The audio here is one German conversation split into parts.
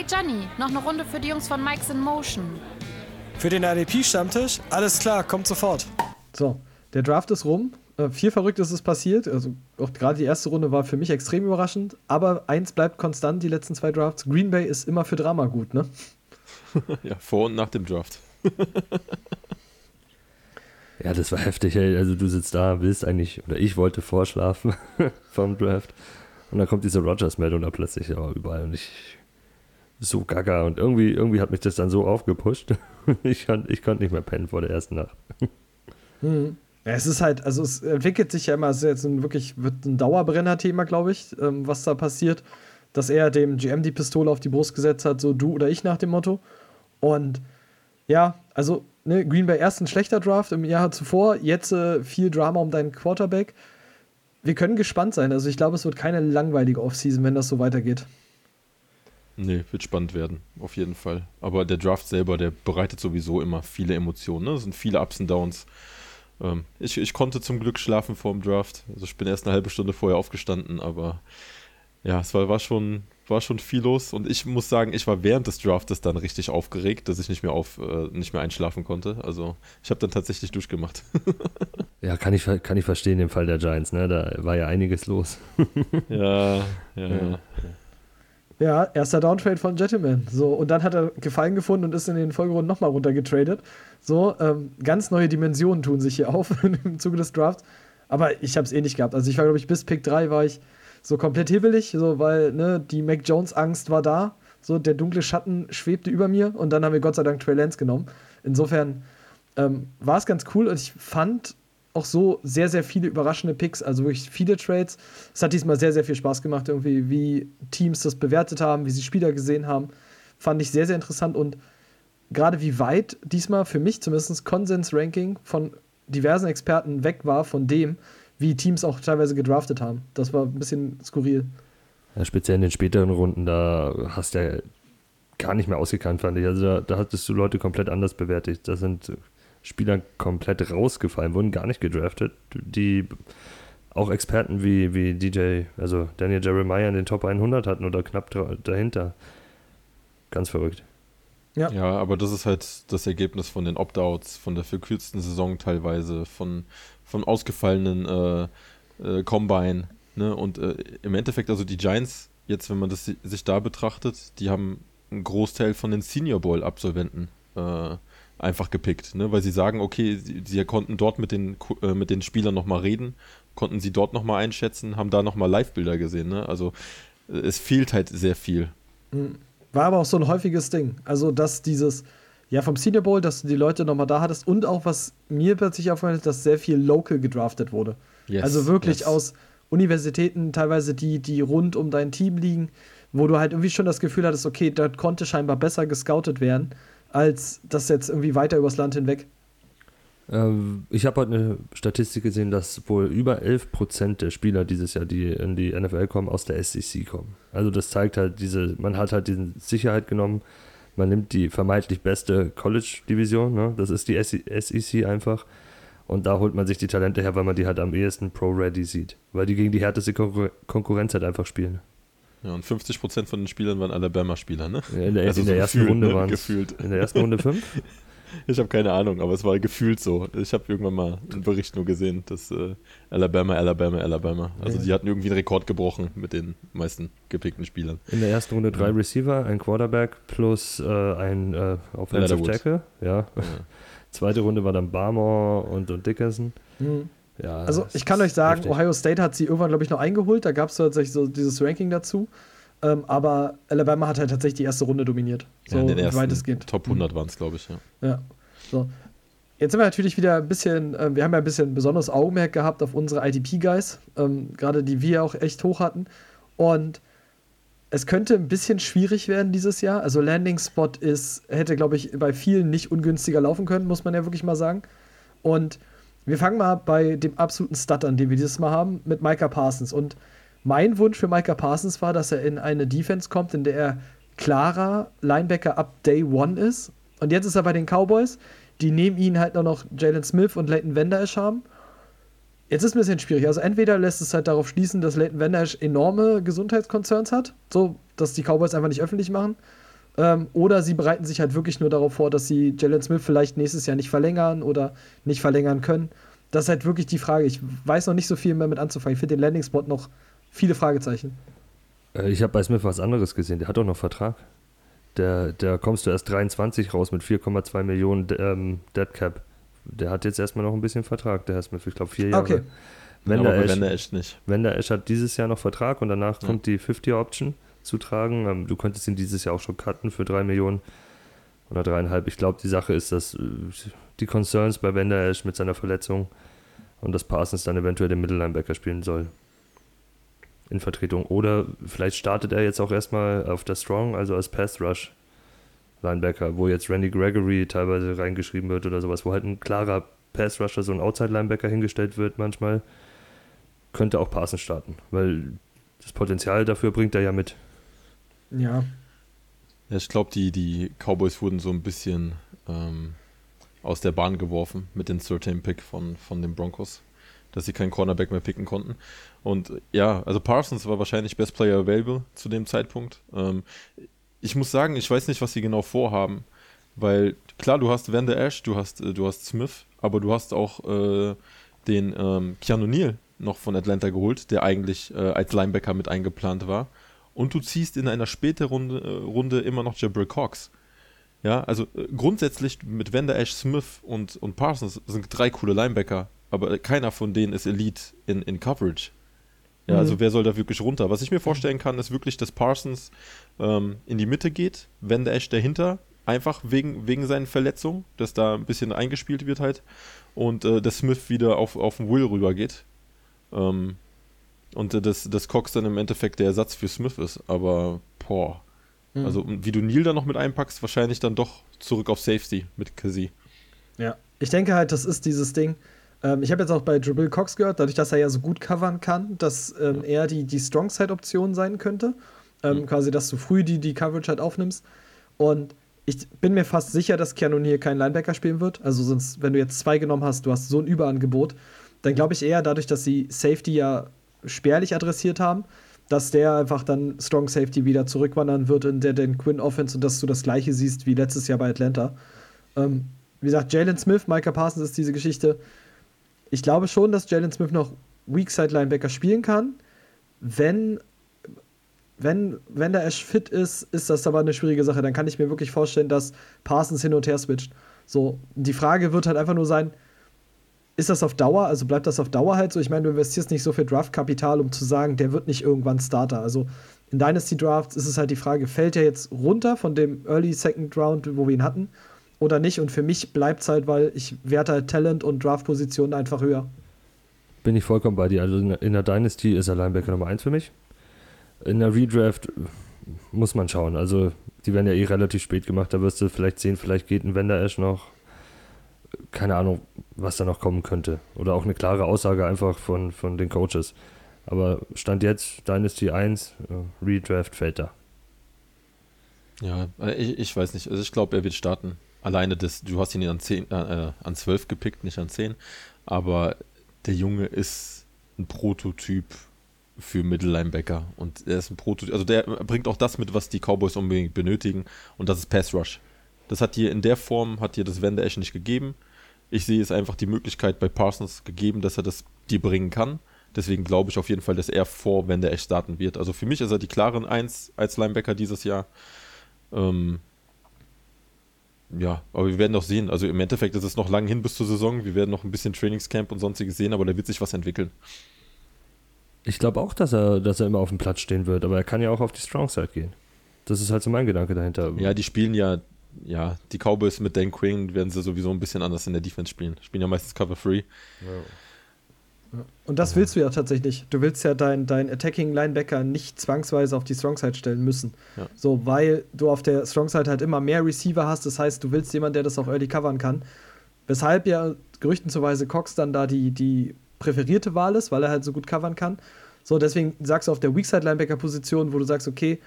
Hey Johnny, noch eine Runde für die Jungs von Mike's in Motion. Für den RDP-Stammtisch? Alles klar, kommt sofort. So, der Draft ist rum. Äh, viel Verrücktes ist passiert. Also auch gerade die erste Runde war für mich extrem überraschend. Aber eins bleibt konstant, die letzten zwei Drafts. Green Bay ist immer für Drama gut, ne? ja, vor und nach dem Draft. ja, das war heftig. Ey. Also du sitzt da, willst eigentlich, oder ich wollte vorschlafen vom Draft. Und dann kommt diese Rogers-Meldung da plötzlich ja, überall. Und ich so gaga. Und irgendwie, irgendwie hat mich das dann so aufgepusht. ich, kann, ich konnte nicht mehr pennen vor der ersten Nacht. Mhm. Ja, es ist halt, also es entwickelt sich ja immer, es ist jetzt ein wirklich wird ein Dauerbrenner-Thema, glaube ich, ähm, was da passiert, dass er dem GM die Pistole auf die Brust gesetzt hat, so du oder ich nach dem Motto. Und ja, also ne, Green Bay erst ein schlechter Draft im Jahr zuvor, jetzt äh, viel Drama um deinen Quarterback. Wir können gespannt sein. Also ich glaube, es wird keine langweilige Offseason, wenn das so weitergeht. Nee, wird spannend werden, auf jeden Fall. Aber der Draft selber, der bereitet sowieso immer viele Emotionen. Ne? Es sind viele Ups und Downs. Ähm, ich, ich konnte zum Glück schlafen vor dem Draft. Also ich bin erst eine halbe Stunde vorher aufgestanden, aber ja, es war, war, schon, war schon viel los. Und ich muss sagen, ich war während des Draftes dann richtig aufgeregt, dass ich nicht mehr, auf, äh, nicht mehr einschlafen konnte. Also ich habe dann tatsächlich durchgemacht. ja, kann ich, kann ich verstehen im Fall der Giants. Ne? Da war ja einiges los. ja, ja. ja. ja. Ja, erster Downtrade von Gentleman. So, und dann hat er Gefallen gefunden und ist in den Folgerunden nochmal runtergetradet. So, ähm, ganz neue Dimensionen tun sich hier auf im Zuge des Drafts. Aber ich habe es eh nicht gehabt. Also ich war, glaube ich, bis Pick 3 war ich so komplett hibbelig, so, weil ne, die Mac Jones-Angst war da. So, der dunkle Schatten schwebte über mir und dann haben wir Gott sei Dank Trey Lance genommen. Insofern ähm, war es ganz cool und ich fand auch so sehr, sehr viele überraschende Picks, also wirklich viele Trades. Es hat diesmal sehr, sehr viel Spaß gemacht, irgendwie, wie Teams das bewertet haben, wie sie Spieler gesehen haben. Fand ich sehr, sehr interessant und gerade wie weit diesmal für mich zumindest Konsens-Ranking von diversen Experten weg war von dem, wie Teams auch teilweise gedraftet haben. Das war ein bisschen skurril. Ja, speziell in den späteren Runden, da hast du ja gar nicht mehr ausgekannt, fand ich. Also da, da hattest du Leute komplett anders bewertet. Da sind Spielern komplett rausgefallen, wurden gar nicht gedraftet, die auch Experten wie, wie DJ, also Daniel Jeremiah in den Top 100 hatten oder knapp dahinter. Ganz verrückt. Ja. ja, aber das ist halt das Ergebnis von den Opt-outs, von der verkürzten Saison teilweise, von, von ausgefallenen äh, äh, Combine. Ne? Und äh, im Endeffekt, also die Giants, jetzt wenn man das sich da betrachtet, die haben einen Großteil von den Senior Bowl-Absolventen äh, einfach gepickt, ne? weil sie sagen, okay, sie, sie konnten dort mit den, äh, mit den Spielern nochmal reden, konnten sie dort nochmal einschätzen, haben da nochmal Live-Bilder gesehen. Ne? Also äh, es fehlt halt sehr viel. Hm. War aber auch so ein häufiges Ding. Also, dass dieses, ja, vom Senior Bowl, dass du die Leute nochmal da hattest und auch, was mir plötzlich aufgefallen ist, dass sehr viel local gedraftet wurde. Yes, also wirklich yes. aus Universitäten, teilweise die, die rund um dein Team liegen, wo du halt irgendwie schon das Gefühl hattest, okay, dort konnte scheinbar besser gescoutet werden als das jetzt irgendwie weiter übers Land hinweg. Ähm, ich habe heute eine Statistik gesehen, dass wohl über 11% der Spieler dieses Jahr, die in die NFL kommen, aus der SEC kommen. Also das zeigt halt diese, man hat halt diese Sicherheit genommen, man nimmt die vermeintlich beste College-Division, ne? das ist die SEC einfach. Und da holt man sich die Talente her, weil man die halt am ehesten pro-ready sieht. Weil die gegen die härteste Konkurrenz halt einfach spielen. Ja, und 50% von den Spielern waren Alabama-Spieler, ne? Ja, in der, also in der so ersten gefühlt, Runde ne? waren gefühlt. In der ersten Runde fünf? Ich habe keine Ahnung, aber es war gefühlt so. Ich habe irgendwann mal einen Bericht nur gesehen, dass äh, Alabama, Alabama, Alabama. Also ja. die hatten irgendwie einen Rekord gebrochen mit den meisten gepickten Spielern. In der ersten Runde drei ja. Receiver, ein Quarterback plus äh, ein äh, Offensive Tackle. Ja. ja. Zweite Runde war dann Barmore und, und Dickerson. Mhm. Ja, also ich kann euch sagen, richtig. Ohio State hat sie irgendwann, glaube ich, noch eingeholt. Da gab es tatsächlich so dieses Ranking dazu. Ähm, aber Alabama hat halt tatsächlich die erste Runde dominiert. So ja, in den ersten weitestgehend. Top 100 waren es, glaube ich, ja. Ja. So. Jetzt sind wir natürlich wieder ein bisschen, äh, wir haben ja ein bisschen besonderes Augenmerk gehabt auf unsere IDP-Guys, ähm, gerade die wir auch echt hoch hatten. Und es könnte ein bisschen schwierig werden dieses Jahr. Also Landing Spot ist, hätte, glaube ich, bei vielen nicht ungünstiger laufen können, muss man ja wirklich mal sagen. Und wir fangen mal bei dem absoluten Stud an, den wir dieses Mal haben, mit Micah Parsons. Und mein Wunsch für Micah Parsons war, dass er in eine Defense kommt, in der er klarer Linebacker ab Day One ist. Und jetzt ist er bei den Cowboys. Die nehmen ihn halt nur noch Jalen Smith und Leighton Vander Esch haben. Jetzt ist es ein bisschen schwierig. Also entweder lässt es halt darauf schließen, dass Leighton Vander Esch enorme Gesundheitskonzerns hat, so dass die Cowboys einfach nicht öffentlich machen. Ähm, oder sie bereiten sich halt wirklich nur darauf vor, dass sie Jalen Smith vielleicht nächstes Jahr nicht verlängern oder nicht verlängern können. Das ist halt wirklich die Frage. Ich weiß noch nicht so viel mehr mit anzufangen. Ich finde den Landing-Spot noch viele Fragezeichen. Äh, ich habe bei Smith was anderes gesehen. Der hat doch noch Vertrag. Der, der kommst du erst 23 raus mit 4,2 Millionen ähm, Dead Cap. Der hat jetzt erstmal noch ein bisschen Vertrag, der Herr Smith. Ich glaube, vier Jahre. Okay. Wender aber Ash, Wender echt nicht. Wender Ash hat dieses Jahr noch Vertrag und danach Ja. kommt die 50-Option zu tragen. Ähm, du könntest ihn dieses Jahr auch schon cutten für 3 Millionen oder dreieinhalb. Ich glaube, die Sache ist, dass äh, die Concerns bei Wender Ash mit seiner Verletzung und dass Parsons dann eventuell den Mittellinebacker spielen soll. In Vertretung. Oder vielleicht startet er jetzt auch erstmal auf der Strong, also als Pass Rush Linebacker, wo jetzt Randy Gregory teilweise reingeschrieben wird oder sowas, wo halt ein klarer Pass Rusher, so ein Outside Linebacker hingestellt wird manchmal. Könnte auch Parsons starten, weil das Potenzial dafür bringt er ja mit. Ja. Ja, ich glaube, die, die Cowboys wurden so ein bisschen ähm, aus der Bahn geworfen mit dem 13 Pick von, von den Broncos, dass sie keinen Cornerback mehr picken konnten. Und ja, also Parsons war wahrscheinlich Best Player Available zu dem Zeitpunkt. Ähm, ich muss sagen, ich weiß nicht, was sie genau vorhaben, weil klar, du hast Vander Ash, du hast, äh, du hast Smith, aber du hast auch äh, den ähm, Keanu Neal noch von Atlanta geholt, der eigentlich äh, als Linebacker mit eingeplant war. Und du ziehst in einer späteren Runde, äh, Runde immer noch Jabril Cox. Ja, also äh, grundsätzlich mit Vander Ash, Smith und, und Parsons sind drei coole Linebacker, aber keiner von denen ist Elite in, in Coverage. Ja, Mhm. also wer soll da wirklich runter? Was ich mir vorstellen kann, ist wirklich, dass Parsons ähm, in die Mitte geht, Vander Ash dahinter, einfach wegen, wegen seinen Verletzungen, dass da ein bisschen eingespielt wird halt und äh, dass Smith wieder auf, auf den Will rübergeht. Ähm, und äh, dass, dass Cox dann im Endeffekt der Ersatz für Smith ist, aber boah. Mhm. Also wie du Neil da noch mit einpackst, wahrscheinlich dann doch zurück auf Safety mit Kasi. Ja, ich denke halt, das ist dieses Ding. Ähm, ich habe jetzt auch bei Jabril Cox gehört, dadurch, dass er ja so gut covern kann, dass ähm, er die, die Strong-Side-Option sein könnte. Ähm, Mhm. Quasi, dass du früh die, die Coverage halt aufnimmst. Und ich bin mir fast sicher, dass Keanu hier kein Linebacker spielen wird. Also sonst, wenn du jetzt zwei genommen hast, du hast so ein Überangebot, dann glaube ich eher dadurch, dass sie Safety ja spärlich adressiert haben, dass der einfach dann Strong Safety wieder zurückwandern wird in der den Quinn Offense und dass du das gleiche siehst wie letztes Jahr bei Atlanta. Ähm, wie gesagt, Jalen Smith, Micah Parsons ist diese Geschichte. Ich glaube schon, dass Jalen Smith noch Weak Side Linebacker spielen kann. Wenn, wenn, wenn der Ash fit ist, ist das aber eine schwierige Sache. Dann kann ich mir wirklich vorstellen, dass Parsons hin und her switcht. So, die Frage wird halt einfach nur sein, ist das auf Dauer, also bleibt das auf Dauer halt so? Ich meine, du investierst nicht so viel Draftkapital, um zu sagen, der wird nicht irgendwann Starter. Also in Dynasty Drafts ist es halt die Frage, fällt er jetzt runter von dem Early Second Round, wo wir ihn hatten, oder nicht? Und für mich bleibt es halt, weil ich werte halt Talent und Draftpositionen einfach höher. Bin ich vollkommen bei dir. Also in der- Dynasty ist er Linebacker Nummer 1 für mich. In der Redraft äh, muss man schauen. Also die werden ja eh relativ spät gemacht. Da wirst du vielleicht sehen, vielleicht geht ein Wender Ash noch. Keine Ahnung, was da noch kommen könnte. Oder auch eine klare Aussage einfach von, von den Coaches. Aber Stand jetzt, Dynasty 1, äh, Redraft fällt da. Ja, äh, ich, ich weiß nicht. Also ich glaube, er wird starten. Alleine das, du hast ihn an 10, äh, äh, an 12 gepickt, nicht an 10. Aber der Junge ist ein Prototyp für Mittellinebacker. Und er ist ein Prototyp. Also der bringt auch das mit, was die Cowboys unbedingt benötigen. Und das ist Pass Rush. Das hat dir in der Form, hat dir das Wender Ash nicht gegeben. Ich sehe es einfach die Möglichkeit bei Parsons gegeben, dass er das dir bringen kann. Deswegen glaube ich auf jeden Fall, dass er vor Wender Ash starten wird. Also für mich ist er die klaren 1 als Linebacker dieses Jahr. Ähm, ja, aber wir werden doch sehen. Also im Endeffekt ist es noch lang hin bis zur Saison. Wir werden noch ein bisschen Trainingscamp und sonstiges sehen, aber da wird sich was entwickeln. Ich glaube auch, dass er, dass er immer auf dem Platz stehen wird, aber er kann ja auch auf die Strong Side gehen. Das ist halt so mein Gedanke dahinter. Ja, die spielen ja, ja, die Cowboys mit Dan Quinn werden sie sowieso ein bisschen anders in der Defense spielen. Spielen ja meistens Cover Free. Und das willst du ja tatsächlich. Du willst ja deinen dein Attacking Linebacker nicht zwangsweise auf die Strong Side stellen müssen. Ja. So, weil du auf der Strong Side halt immer mehr Receiver hast. Das heißt, du willst jemanden, der das auch early covern kann. Weshalb ja gerüchtenzuweise Cox dann da die, die präferierte Wahl ist, weil er halt so gut covern kann. So, deswegen sagst du auf der Weakside Linebacker Position, wo du sagst, okay,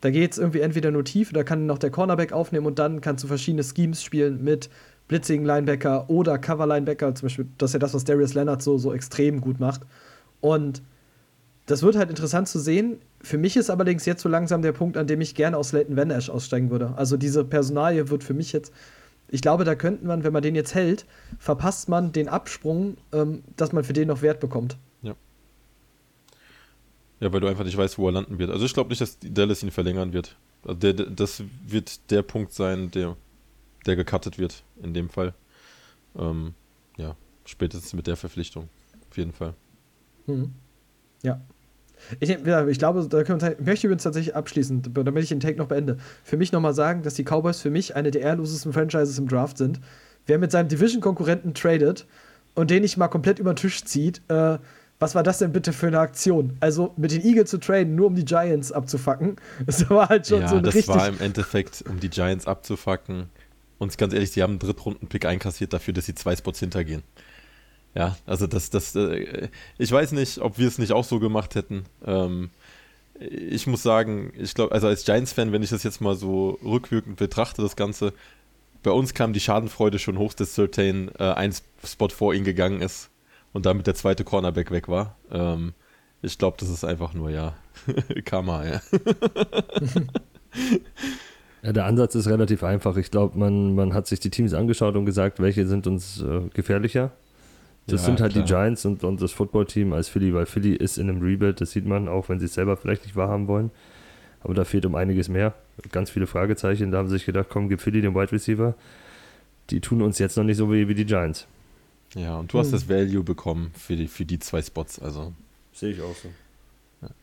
da geht es irgendwie entweder nur tief oder kann noch der Cornerback aufnehmen und dann kannst du verschiedene Schemes spielen mit blitzigen Linebacker oder Cover Linebacker, zum Beispiel, das ist ja das, was Darius Leonard so, so extrem gut macht. Und das wird halt interessant zu sehen. Für mich ist allerdings jetzt so langsam der Punkt, an dem ich gerne aus Leighton Van Ash aussteigen würde. Also diese Personalie wird für mich jetzt, ich glaube, da könnte man, wenn man den jetzt hält, verpasst man den Absprung, ähm, dass man für den noch Wert bekommt. Ja. Weil du einfach nicht weißt, wo er landen wird. Also ich glaube nicht, dass Dallas ihn verlängern wird. Also der, der, das wird der Punkt sein, der, der gecuttet wird in dem Fall. Ähm, ja, spätestens mit der Verpflichtung. Auf jeden Fall. Mhm. Ja. Ich, ich glaube, da können wir, ich möchte übrigens tatsächlich abschließend, damit ich den Take noch beende, für mich nochmal sagen, dass die Cowboys für mich eine der ehrlosesten Franchises im Draft sind. Wer mit seinem Division-Konkurrenten tradet und den nicht mal komplett über den Tisch zieht, äh, was war das denn bitte für eine Aktion? Also mit den Eagles zu traden, nur um die Giants abzufacken, das war halt schon ja, so ein das richtig. war im Endeffekt, um die Giants abzufacken. Und ganz ehrlich, sie haben einen Drittrunden-Pick einkassiert dafür, dass sie zwei Spots hintergehen. Ja, also das, das, äh, ich weiß nicht, ob wir es nicht auch so gemacht hätten. Ähm, ich muss sagen, ich glaube, also als Giants-Fan, wenn ich das jetzt mal so rückwirkend betrachte, das Ganze, bei uns kam die Schadenfreude schon hoch, dass Certain äh, ein Spot vor ihn gegangen ist und damit der zweite Cornerback weg war. Ähm, ich glaube, das ist einfach nur, ja, Karma, ja. Ja, der Ansatz ist relativ einfach. Ich glaube, man, man hat sich die Teams angeschaut und gesagt, welche sind uns äh, gefährlicher. Das Ja, sind halt klar. die Giants und, und das Footballteam als Philly, weil Philly ist in einem Rebuild, das sieht man, auch wenn sie es selber vielleicht nicht wahrhaben wollen. Aber da fehlt um einiges mehr. Ganz viele Fragezeichen. Da haben sie sich gedacht, komm, gib Philly den Wide Receiver. Die tun uns jetzt noch nicht so weh wie die Giants. Ja, und du hast das Value bekommen für die, für die zwei Spots, also. Sehe ich auch so.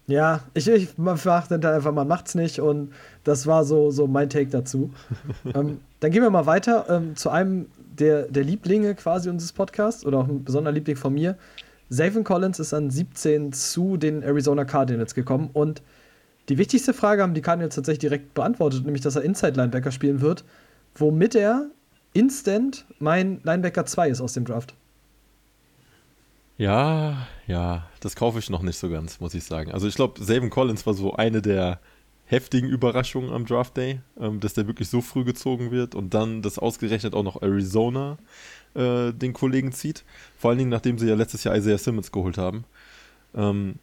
Ja, ich, ich man verachte dann einfach, man macht's nicht und das war so, so mein Take dazu. ähm, dann gehen wir mal weiter ähm, zu einem der, der Lieblinge quasi unseres Podcasts oder auch ein besonderer Liebling von mir. Savin Collins ist an 17 zu den Arizona Cardinals gekommen und die wichtigste Frage haben die Cardinals tatsächlich direkt beantwortet, nämlich dass er Inside Linebacker spielen wird, womit er instant mein Linebacker 2 ist aus dem Draft. Ja, ja, das kaufe ich noch nicht so ganz, muss ich sagen. Also ich glaube, Savin Collins war so eine der heftigen Überraschungen am Draft Day, ähm, dass der wirklich so früh gezogen wird und dann das ausgerechnet auch noch Arizona äh, den Kollegen zieht. Vor allen Dingen, nachdem sie ja letztes Jahr Isaiah Simmons geholt haben. Ähm,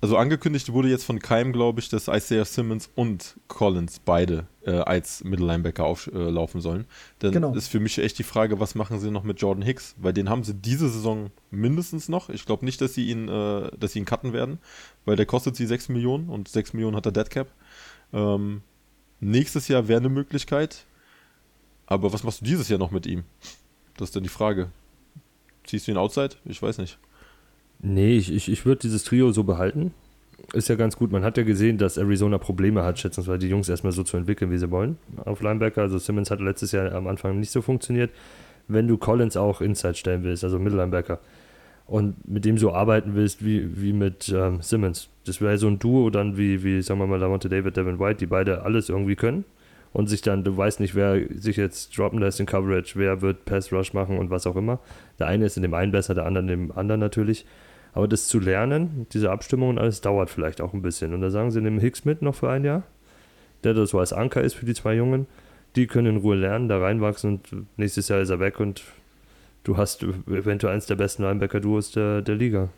also angekündigt wurde jetzt von Keim, glaube ich, dass Isaiah Simmons und Collins beide äh, als Mittellinebacker auflaufen sollen. Dann Genau. ist für mich echt die Frage, was machen sie noch mit Jordan Hicks? Weil den haben sie diese Saison mindestens noch. Ich glaube nicht, dass sie ihn, äh, dass sie ihn cutten werden, weil der kostet sie 6 Millionen und 6 Millionen hat der Deadcap. Ähm, nächstes Jahr wäre eine Möglichkeit. Aber was machst du dieses Jahr noch mit ihm? Das ist dann die Frage. Ziehst du ihn outside? Ich weiß nicht. Nee, ich, ich, ich würde dieses Trio so behalten. Ist ja ganz gut. Man hat ja gesehen, dass Arizona Probleme hat, schätzungsweise die Jungs erstmal so zu entwickeln, wie sie wollen auf Linebacker. Also Simmons hat letztes Jahr am Anfang nicht so funktioniert. Wenn du Collins auch Inside stellen willst, also Mittellinebacker, und mit dem so arbeiten willst wie, wie mit ähm, Simmons, das wäre so ein Duo dann wie, wie, sagen wir mal, Lamonte David, Devin White, die beide alles irgendwie können und sich dann, du weißt nicht, wer sich jetzt droppen lässt in Coverage, wer wird Pass Rush machen und was auch immer. Der eine ist in dem einen besser, der andere in dem anderen natürlich. Aber das zu lernen, diese Abstimmung und alles, dauert vielleicht auch ein bisschen. Und da sagen sie, nehmen Hicks mit noch für ein Jahr, der das so als Anker ist für die zwei Jungen. Die können in Ruhe lernen, da reinwachsen und nächstes Jahr ist er weg und du hast eventuell eins der besten Linebacker-Duos der, der Liga.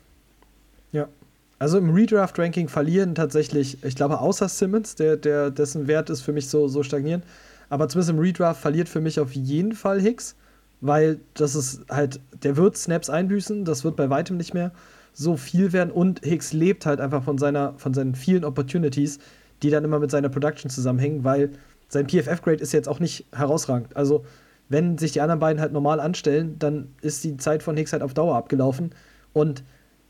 Also im Redraft-Ranking verlieren tatsächlich, ich glaube, außer Simmons, der, der, dessen Wert ist für mich so, so stagnierend. Aber zumindest im Redraft verliert für mich auf jeden Fall Hicks, weil das ist halt, der wird Snaps einbüßen, das wird bei weitem nicht mehr so viel werden und Hicks lebt halt einfach von, seiner, von seinen vielen Opportunities, die dann immer mit seiner Production zusammenhängen, weil sein PFF-Grade ist jetzt auch nicht herausragend. Also, wenn sich die anderen beiden halt normal anstellen, dann ist die Zeit von Hicks halt auf Dauer abgelaufen und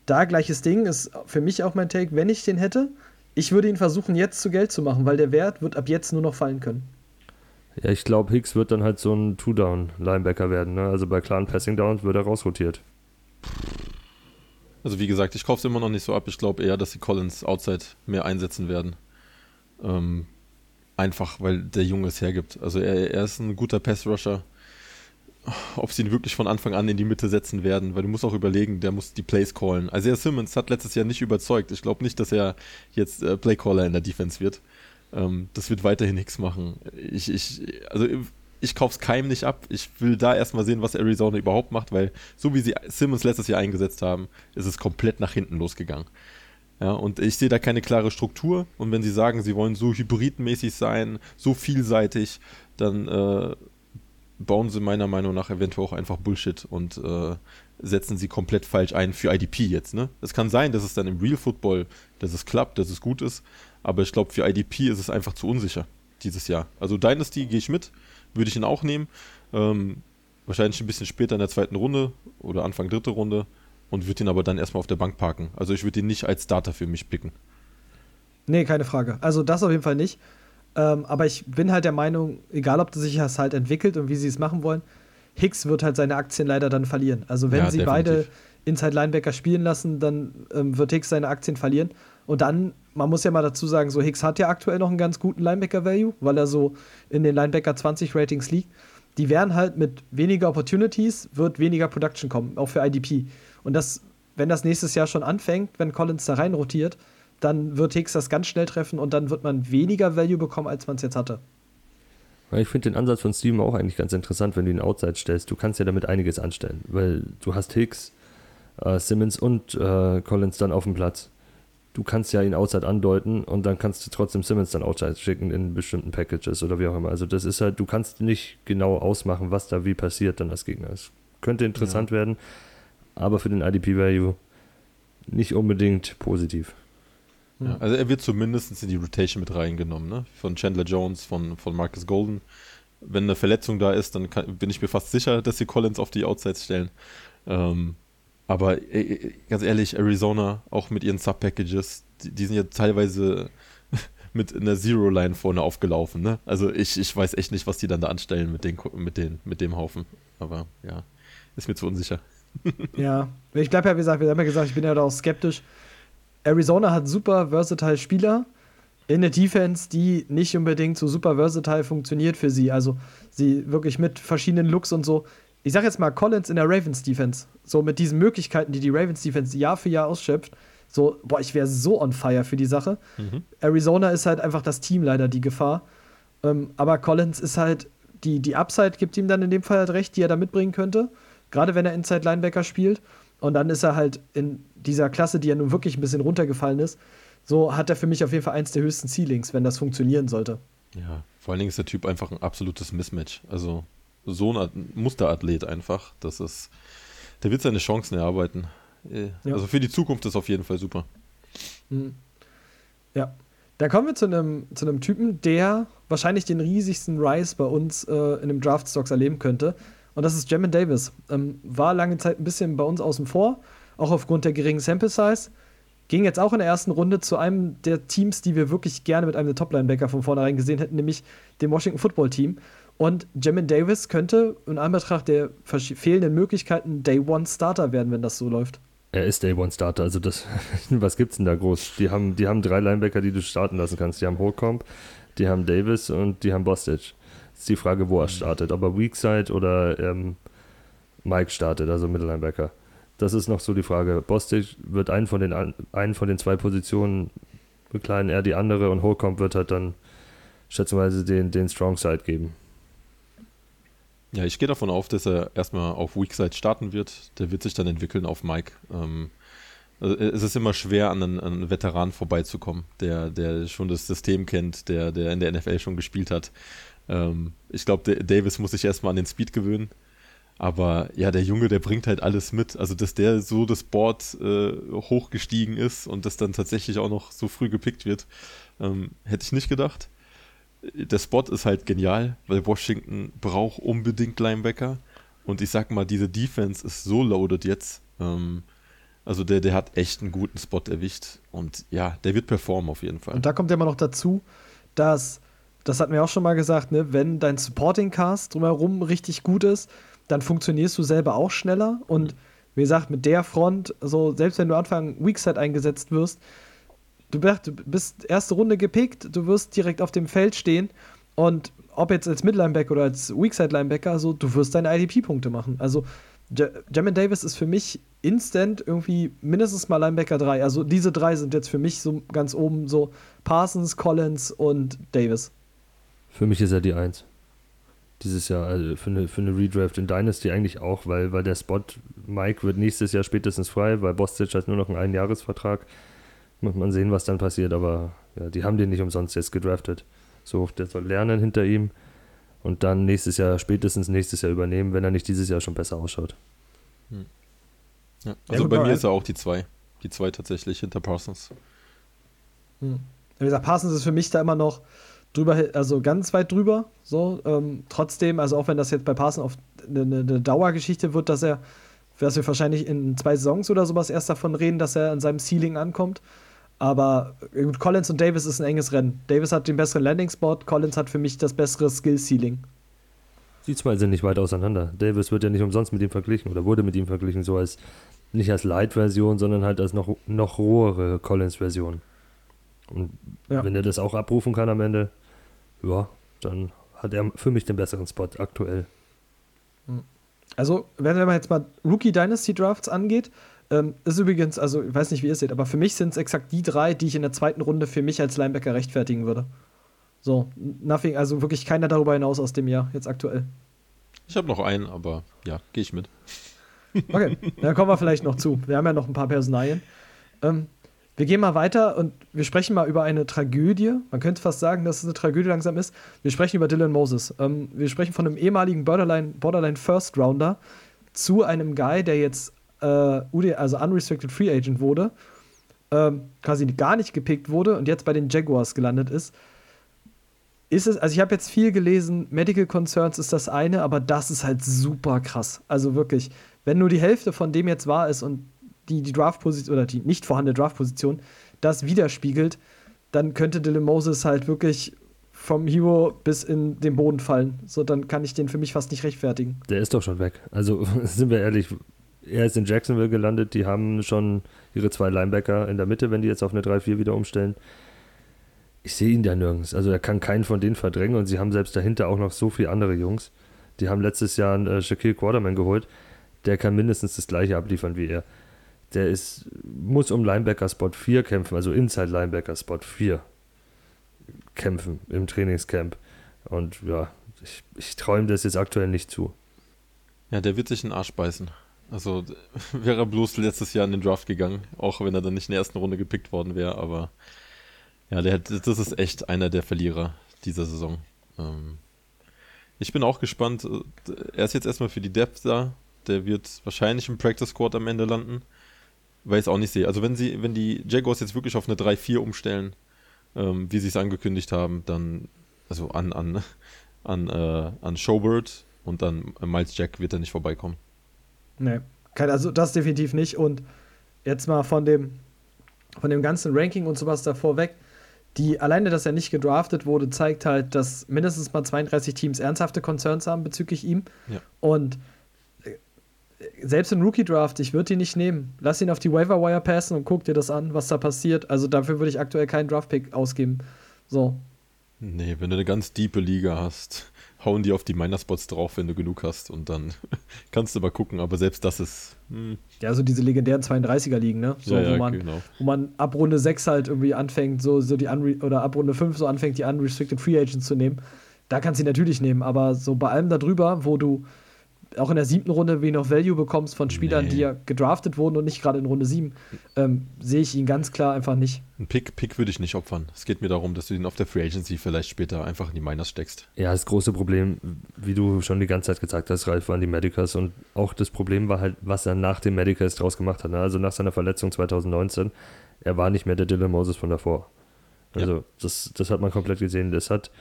da gleiches Ding ist für mich auch mein Take, wenn ich den hätte, ich würde ihn versuchen, jetzt zu Geld zu machen, weil der Wert wird ab jetzt nur noch fallen können. Ja, ich glaube, Hicks wird dann halt so ein Two-Down-Linebacker werden. Ne? Also bei klaren Passing-Downs wird er rausrotiert. Also wie gesagt, ich kaufe es immer noch nicht so ab. Ich glaube eher, dass sie Collins outside mehr einsetzen werden. Ähm, einfach, weil der Junge es hergibt. Also er, er ist ein guter Pass-Rusher. Ob sie ihn wirklich von Anfang an in die Mitte setzen werden, weil du musst auch überlegen, der muss die Plays callen. Also er Simmons hat letztes Jahr nicht überzeugt. Ich glaube nicht, dass er jetzt äh, Playcaller in der Defense wird. Ähm, das wird weiterhin nichts machen. Ich, ich, also ich kaufe es keinem nicht ab. Ich will da erstmal sehen, was Arizona überhaupt macht, weil so wie sie Simmons letztes Jahr eingesetzt haben, ist es komplett nach hinten losgegangen. Ja, und ich sehe da keine klare Struktur. Und wenn sie sagen, sie wollen so hybridmäßig sein, so vielseitig, dann äh, bauen sie meiner Meinung nach eventuell auch einfach Bullshit und äh, setzen sie komplett falsch ein für IDP jetzt. Ne? Es kann sein, dass es dann im Real Football, dass es klappt, dass es gut ist, aber ich glaube, für IDP ist es einfach zu unsicher dieses Jahr. Also Dynasty gehe ich mit, würde ich ihn auch nehmen. Ähm, wahrscheinlich ein bisschen später in der zweiten Runde oder Anfang dritte Runde und würde ihn aber dann erstmal auf der Bank parken. Also ich würde ihn nicht als Starter für mich picken. Nee, keine Frage. Also das auf jeden Fall nicht. Ähm, aber ich bin halt der Meinung, egal ob sich das halt entwickelt und wie sie es machen wollen, Hicks wird halt seine Aktien leider dann verlieren. Also wenn Ja, sie definitiv. beide Inside Linebacker spielen lassen, dann ähm, wird Hicks seine Aktien verlieren. Und dann, man muss ja mal dazu sagen, so Hicks hat ja aktuell noch einen ganz guten Linebacker-Value, weil er so in den Linebacker 20 Ratings liegt. Die werden halt mit weniger Opportunities, wird weniger Production kommen, auch für IDP. Und das, wenn das nächstes Jahr schon anfängt, wenn Collins da rein rotiert, dann wird Hicks das ganz schnell treffen und dann wird man weniger Value bekommen, als man es jetzt hatte. Ich finde den Ansatz von Steven auch eigentlich ganz interessant, wenn du ihn Outside stellst. Du kannst ja damit einiges anstellen, weil du hast Hicks, äh, Simmons und äh, Collins dann auf dem Platz. Du kannst ja ihn Outside andeuten und dann kannst du trotzdem Simmons dann Outside schicken in bestimmten Packages oder wie auch immer. Also das ist halt, du kannst nicht genau ausmachen, was da wie passiert dann als Gegner. Es könnte interessant werden, aber für den IDP-Value nicht unbedingt positiv. Ja, also er wird zumindest in die Rotation mit reingenommen, ne? Von Chandler Jones, von, von Marcus Golden. Wenn eine Verletzung da ist, dann kann, bin ich mir fast sicher, dass sie Collins auf die Outsides stellen. Ähm, aber äh, ganz ehrlich, Arizona, auch mit ihren Sub-Packages, die, die sind ja teilweise mit einer Zero-Line vorne aufgelaufen, ne? Also ich, ich weiß echt nicht, was die dann da anstellen mit, den, mit, den, mit dem Haufen. Aber ja, ist mir zu unsicher. Ja, ich bleibe ja, wie gesagt, wir haben ja gesagt, ich bin ja da auch skeptisch. Arizona hat super versatile Spieler in der Defense, die nicht unbedingt so super versatile funktioniert für sie. Also sie wirklich mit verschiedenen Looks und so. Ich sag jetzt mal Collins in der Ravens Defense, so mit diesen Möglichkeiten, die die Ravens Defense Jahr für Jahr ausschöpft. So, boah, ich wäre so on fire für die Sache. Arizona ist halt einfach das Team leider die Gefahr. Ähm, aber Collins ist halt, die, die Upside gibt ihm dann in dem Fall halt recht, die er da mitbringen könnte. Gerade wenn er Inside Linebacker spielt. Und dann ist er halt in dieser Klasse, die ja nun wirklich ein bisschen runtergefallen ist. So hat er für mich auf jeden Fall eins der höchsten Ceilings, wenn das funktionieren sollte. Ja, vor allen Dingen ist der Typ einfach ein absolutes Mismatch. Also so ein At- Musterathlet einfach. Das ist, der wird seine Chancen erarbeiten. Äh, Ja. Also für die Zukunft ist auf jeden Fall super. Mhm. Ja. Dann kommen wir zu einem, zu einem Typen, der wahrscheinlich den riesigsten Rise bei uns äh, in dem Draft-Stocks erleben könnte. Und das ist Jamin Davis. Ähm, war lange Zeit ein bisschen bei uns außen vor, auch aufgrund der geringen Sample-Size. Ging jetzt auch in der ersten Runde zu einem der Teams, die wir wirklich gerne mit einem der Top-Linebacker von vornherein gesehen hätten, nämlich dem Washington Football Team. Und Jamin Davis könnte in Anbetracht der fehlenden Möglichkeiten Day One Starter werden, wenn das so läuft. Er ist Day One Starter, also das, was gibt's denn da groß? Die haben, die haben drei Linebacker, die du starten lassen kannst. Die haben Holcomb, die haben Davis und die haben Bostic. Ist die Frage, wo er startet, ob er Weakside oder ähm, Mike startet, also Mittellinebacker. Das ist noch so die Frage. Bostic wird einen von den, einen von den zwei Positionen bekleiden, er die andere und Holcomb wird halt dann schätzungsweise den, den Strong Side geben. Ja, ich gehe davon auf, dass er erstmal auf Weakside starten wird. Der wird sich dann entwickeln auf Mike. Ähm, also es ist immer schwer, an einen, einen Veteran vorbeizukommen, der, der schon das System kennt, der, der in der NFL schon gespielt hat. Ähm, ich glaube, Davis muss sich erstmal an den Speed gewöhnen. Aber ja, der Junge, der bringt halt alles mit. Also, dass der so das Board äh, hochgestiegen ist und das dann tatsächlich auch noch so früh gepickt wird, ähm, hätte ich nicht gedacht. Der Spot ist halt genial, weil Washington braucht unbedingt Linebacker. Und ich sag mal, diese Defense ist so loaded jetzt. Ähm, also der, der hat echt einen guten Spot erwischt. Und ja, der wird performen auf jeden Fall. Und da kommt ja immer noch dazu, dass, das hatten wir auch schon mal gesagt, ne, wenn dein Supporting Cast drumherum richtig gut ist, dann funktionierst du selber auch schneller. Und wie gesagt, mit der Front, so selbst wenn du Anfang Weakside eingesetzt wirst, du bist- erste Runde gepickt, du wirst direkt auf dem Feld stehen und ob jetzt als Midlinebacker oder als Weakside-Linebacker, so, du wirst deine IDP-Punkte machen. Also Ja- Jamin Davis ist für mich instant irgendwie mindestens mal Linebacker 3. Also diese drei sind jetzt für mich so ganz oben so Parsons, Collins und Davis. Für mich ist er die Eins. Dieses Jahr, also für eine, für eine Redraft in Dynasty eigentlich auch, weil, weil der Spot Mike wird nächstes Jahr spätestens frei, weil Bostic hat nur noch einen Einjahresvertrag. Muss man sehen, was dann passiert, aber ja, die haben den nicht umsonst jetzt gedraftet. So, der soll lernen hinter ihm und dann nächstes Jahr, spätestens nächstes Jahr übernehmen, wenn er nicht dieses Jahr schon besser ausschaut. Ja. Also gut, bei mir ist er auch die zwei. Die zwei tatsächlich hinter Parsons. Hm. Wie gesagt, Parsons ist für mich da immer noch drüber, also ganz weit drüber. So, ähm, trotzdem, also auch wenn das jetzt bei Parsons auf eine, eine, eine Dauergeschichte wird, dass er, dass wir wahrscheinlich in zwei Saisons oder sowas erst davon reden, dass er an seinem Ceiling ankommt. Aber äh, gut, Collins und Davis ist ein enges Rennen. Davis hat den besseren Landing-Spot, Collins hat für mich das bessere Skill-Ceiling. Die zwei sind nicht weit auseinander. Davis wird ja nicht umsonst mit ihm verglichen oder wurde mit ihm verglichen, so als nicht als Light-Version, sondern halt als noch, noch rohere Collins-Version. Und Ja. wenn er das auch abrufen kann am Ende, ja, dann hat er für mich den besseren Spot aktuell. Also, wenn man jetzt mal Rookie Dynasty Drafts angeht, ähm, ist übrigens, also ich weiß nicht, wie ihr es seht, aber für mich sind es exakt die drei, die ich in der zweiten Runde für mich als Linebacker rechtfertigen würde. So, nothing, also wirklich keiner darüber hinaus aus dem Jahr, jetzt aktuell. Ich habe noch einen, aber ja, gehe ich mit. Okay, dann kommen wir vielleicht noch zu. Wir haben ja noch ein paar Personalien. Ähm, wir gehen mal weiter und wir sprechen mal über eine Tragödie. Man könnte fast sagen, dass es eine Tragödie langsam ist. Wir sprechen über Dylan Moses. Ähm, wir sprechen von einem ehemaligen Borderline, Borderline First Rounder zu einem Guy, der jetzt äh, UD, also Unrestricted Free Agent wurde, ähm, quasi gar nicht gepickt wurde und jetzt bei den Jaguars gelandet ist. Ist es, also ich habe jetzt viel gelesen, Medical Concerns ist das eine, aber das ist halt super krass. Also wirklich, wenn nur die Hälfte von dem jetzt wahr ist und die, die Draft-Position oder die nicht vorhandene Draft-Position das widerspiegelt, dann könnte Dylan Moses halt wirklich vom Hero bis in den Boden fallen. So, dann kann ich den für mich fast nicht rechtfertigen. Der ist doch schon weg. Also sind wir ehrlich, er ist in Jacksonville gelandet, die haben schon ihre zwei Linebacker in der Mitte, wenn die jetzt auf eine 3-4 wieder umstellen. Ich sehe ihn da nirgends. Also er kann keinen von denen verdrängen und sie haben selbst dahinter auch noch so viele andere Jungs. Die haben letztes Jahr einen äh, Shaquille Quarterman geholt. Der kann mindestens das gleiche abliefern wie er. Der ist, muss um Linebacker Spot 4 kämpfen, also Inside Linebacker Spot 4 kämpfen im Trainingscamp. Und ja, ich, ich ihm das jetzt aktuell nicht zu. Ja, der wird sich einen Arsch beißen. Also wäre bloß letztes Jahr in den Draft gegangen, auch wenn er dann nicht in der ersten Runde gepickt worden wäre, aber ja, der, hat- das ist echt einer der Verlierer dieser Saison. Ähm, ich bin auch gespannt. Er ist jetzt erstmal für die Depth da. Der wird wahrscheinlich im Practice Squad am Ende landen, weil ich es auch nicht sehe. Also wenn sie, wenn die Jaguars jetzt wirklich auf eine 3-4 umstellen, ähm, wie sie es angekündigt haben, dann, also an, an, an, äh, an Showbird und dann Miles Jack wird er nicht vorbeikommen. Nee, kein, also das definitiv nicht. Und jetzt mal von dem, von dem ganzen Ranking und sowas davor weg. Die, alleine, dass er nicht gedraftet wurde, zeigt halt, dass mindestens mal 32 Teams ernsthafte Concerns haben bezüglich ihm. Ja. Und äh, selbst im Rookie-Draft, ich würde ihn nicht nehmen. Lass ihn auf die Waiver-Wire passen und guck dir das an, was da passiert. Also dafür würde ich aktuell keinen Draft-Pick ausgeben. So. Nee, wenn du eine ganz diepe Liga hast, hauen die auf die Miner-Spots drauf, wenn du genug hast und dann kannst du mal gucken, aber selbst das ist. Hm, Ja, so diese legendären 32er liegen, ne? So, ja, wo ja, man genau. wo man ab Runde 6 halt irgendwie anfängt, so, so die Unre oder ab Runde 5 so anfängt, die Unrestricted Free Agents zu nehmen. Da kannst du ihn natürlich nehmen, aber so bei allem darüber, wo du auch in der siebten Runde wie noch Value bekommst von Spielern, Nee. die ja gedraftet wurden und nicht gerade in Runde 7, ähm, sehe ich ihn ganz klar einfach nicht. Ein Pick, Pick würde ich nicht opfern. Es geht mir darum, dass du ihn auf der Free Agency vielleicht später einfach in die Miners steckst. Ja, das große Problem, wie du schon die ganze Zeit gesagt hast, Ralf, waren die Medicals und auch das Problem war halt, was er nach den Medicals draus gemacht hat. ne? Also nach seiner Verletzung 2019, er war nicht mehr der Dylan Moses von davor. Also das, das hat man komplett gesehen. Das hat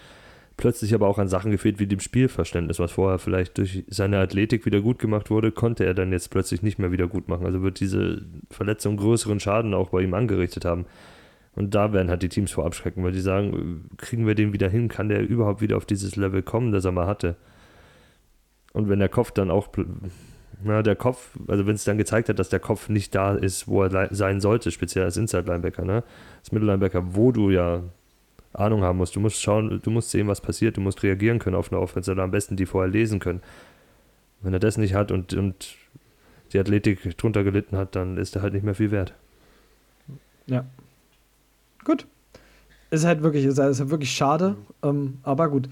plötzlich aber auch an Sachen gefehlt, wie dem Spielverständnis, was vorher vielleicht durch seine Athletik wieder gut gemacht wurde, konnte er dann jetzt plötzlich nicht mehr wieder gut machen. Also wird diese Verletzung größeren Schaden auch bei ihm angerichtet haben. Und da werden halt die Teams vor abschrecken, weil die sagen, kriegen wir den wieder hin? Kann der überhaupt wieder auf dieses Level kommen, das er mal hatte? Und wenn der Kopf dann auch, na, der Kopf, also wenn es dann gezeigt hat, dass der Kopf nicht da ist, wo er sein sollte, speziell als Inside-Linebacker, ne? Als Middle-Linebacker, wo du ja Ahnung haben musst. Du musst schauen, du musst sehen, was passiert, du musst reagieren können auf eine Offense oder am besten die vorher lesen können. Wenn er das nicht hat und, und die Athletik drunter gelitten hat, dann ist er halt nicht mehr viel wert. Ja. Gut. Ist halt wirklich, ist halt halt wirklich schade, ähm, aber gut.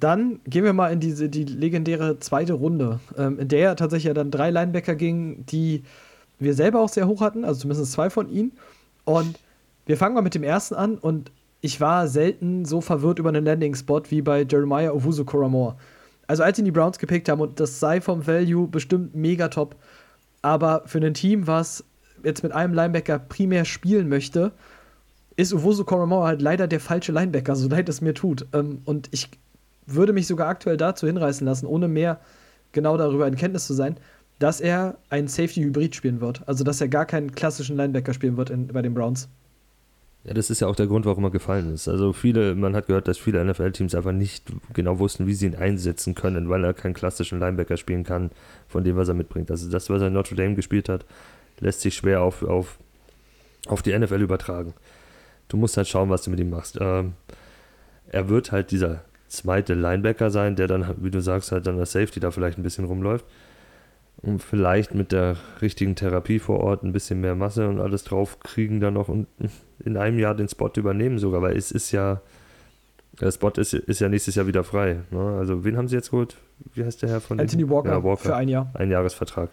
Dann gehen wir mal in diese die legendäre zweite Runde, ähm, in der tatsächlich ja dann drei Linebacker gingen, die wir selber auch sehr hoch hatten, also zumindest zwei von ihnen. Und wir fangen mal mit dem ersten an und ich war selten so verwirrt über einen Landing-Spot wie bei Jeremiah Owusu Koramoa. Also als ihn die Browns gepickt haben und das sei vom Value bestimmt mega top, aber für ein Team, was jetzt mit einem Linebacker primär spielen möchte, ist Owusu Koramoa halt leider der falsche Linebacker, so leid es mir tut. Ähm, und ich würde mich sogar aktuell dazu hinreißen lassen, ohne mehr genau darüber in Kenntnis zu sein, dass er einen Safety-Hybrid spielen wird. Also, dass er gar keinen klassischen Linebacker spielen wird in, bei den Browns. Ja, das ist ja auch der Grund, warum er gefallen ist. Also viele, man hat gehört, dass viele NFL-Teams einfach nicht genau wussten, wie sie ihn einsetzen können, weil er keinen klassischen Linebacker spielen kann, von dem, was er mitbringt. Also das, was er in Notre Dame gespielt hat, lässt sich schwer auf, auf, auf die NFL übertragen. Du musst halt schauen, was du mit ihm machst. Ähm, er wird halt dieser zweite Linebacker sein, der dann, wie du sagst, halt dann als Safety da vielleicht ein bisschen rumläuft. Und vielleicht mit der richtigen Therapie vor Ort ein bisschen mehr Masse und alles drauf kriegen dann noch und in einem Jahr den Spot übernehmen sogar, weil es ist ja, der Spot ist, ist ja nächstes Jahr wieder frei. Ne? Also wen haben sie jetzt geholt? Wie heißt der Herr von Anthony Walker, ja, Walker für ein Jahr. Ein Jahresvertrag.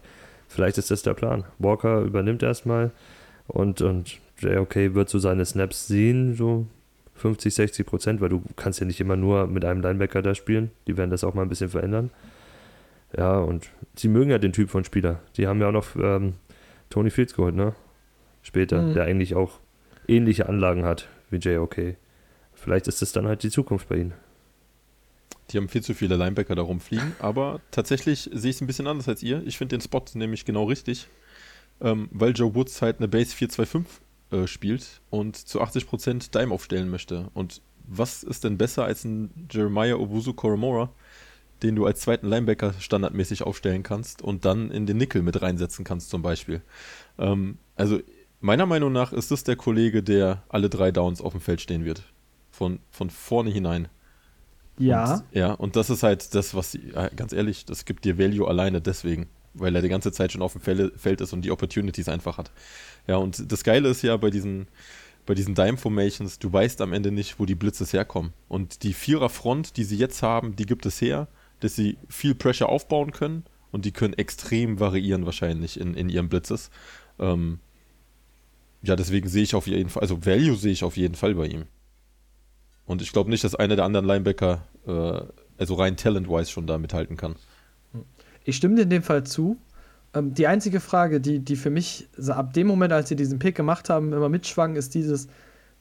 Vielleicht ist das der Plan. Walker übernimmt erstmal und, und JOK wird so seine Snaps sehen, so 50, 60 Prozent, weil du kannst ja nicht immer nur mit einem Linebacker da spielen. Die werden das auch mal ein bisschen verändern. Ja, und sie mögen ja den Typ von Spieler. Die haben ja auch noch ähm, Tony Fields geholt, ne? Später, mhm. der eigentlich auch ähnliche Anlagen hat wie JOK. Vielleicht ist das dann halt die Zukunft bei ihnen. Die haben viel zu viele Linebacker da rumfliegen, aber tatsächlich sehe ich es ein bisschen anders als ihr. Ich finde den Spot nämlich genau richtig, ähm, weil Joe Woods halt eine Base 425 äh, spielt und zu 80% Dime aufstellen möchte. Und was ist denn besser als ein Jeremiah Obusu Koromora, den du als zweiten Linebacker standardmäßig aufstellen kannst und dann in den Nickel mit reinsetzen kannst zum Beispiel. Ähm, also meiner Meinung nach ist das der Kollege, der alle drei Downs auf dem Feld stehen wird. Von, von vorne hinein. Ja. Und, ja, und das ist halt das, was, ganz ehrlich, das gibt dir Value alleine deswegen, weil er die ganze Zeit schon auf dem Feld ist und die Opportunities einfach hat. Ja, und das Geile ist ja bei diesen, bei diesen Dime-Formations, du weißt am Ende nicht, wo die Blitzes herkommen. Und die Vierer-Front, die sie jetzt haben, die gibt es her, dass sie viel Pressure aufbauen können und die können extrem variieren wahrscheinlich in, in ihren Blitzes. Ähm, ja, deswegen sehe ich auf jeden Fall, also Value sehe ich auf jeden Fall bei ihm. Und ich glaube nicht, dass einer der anderen Linebacker, äh, also rein talent-wise, schon da mithalten kann. Ich stimme dir in dem Fall zu. Ähm, die einzige Frage, die, die für mich ab dem Moment, als sie diesen Pick gemacht haben, immer mitschwang, ist dieses: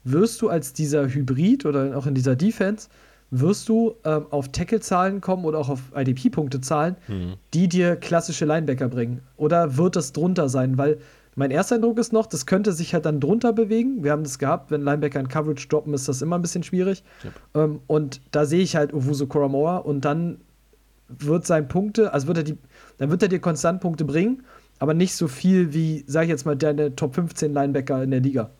Wirst du als dieser Hybrid oder auch in dieser Defense, wirst du ähm, auf Tackle-Zahlen kommen oder auch auf IDP-Punkte-Zahlen, mhm. die dir klassische Linebacker bringen? Oder wird das drunter sein? Weil mein erster Eindruck ist noch, das könnte sich halt dann drunter bewegen. Wir haben das gehabt, wenn Linebacker in Coverage droppen, ist das immer ein bisschen schwierig. Yep. Ähm, und da sehe ich halt Owusu Koramoa und dann wird sein Punkte, also wird er die, dann wird er dir konstant Punkte bringen, aber nicht so viel wie, sag ich jetzt mal, deine Top 15 Linebacker in der Liga.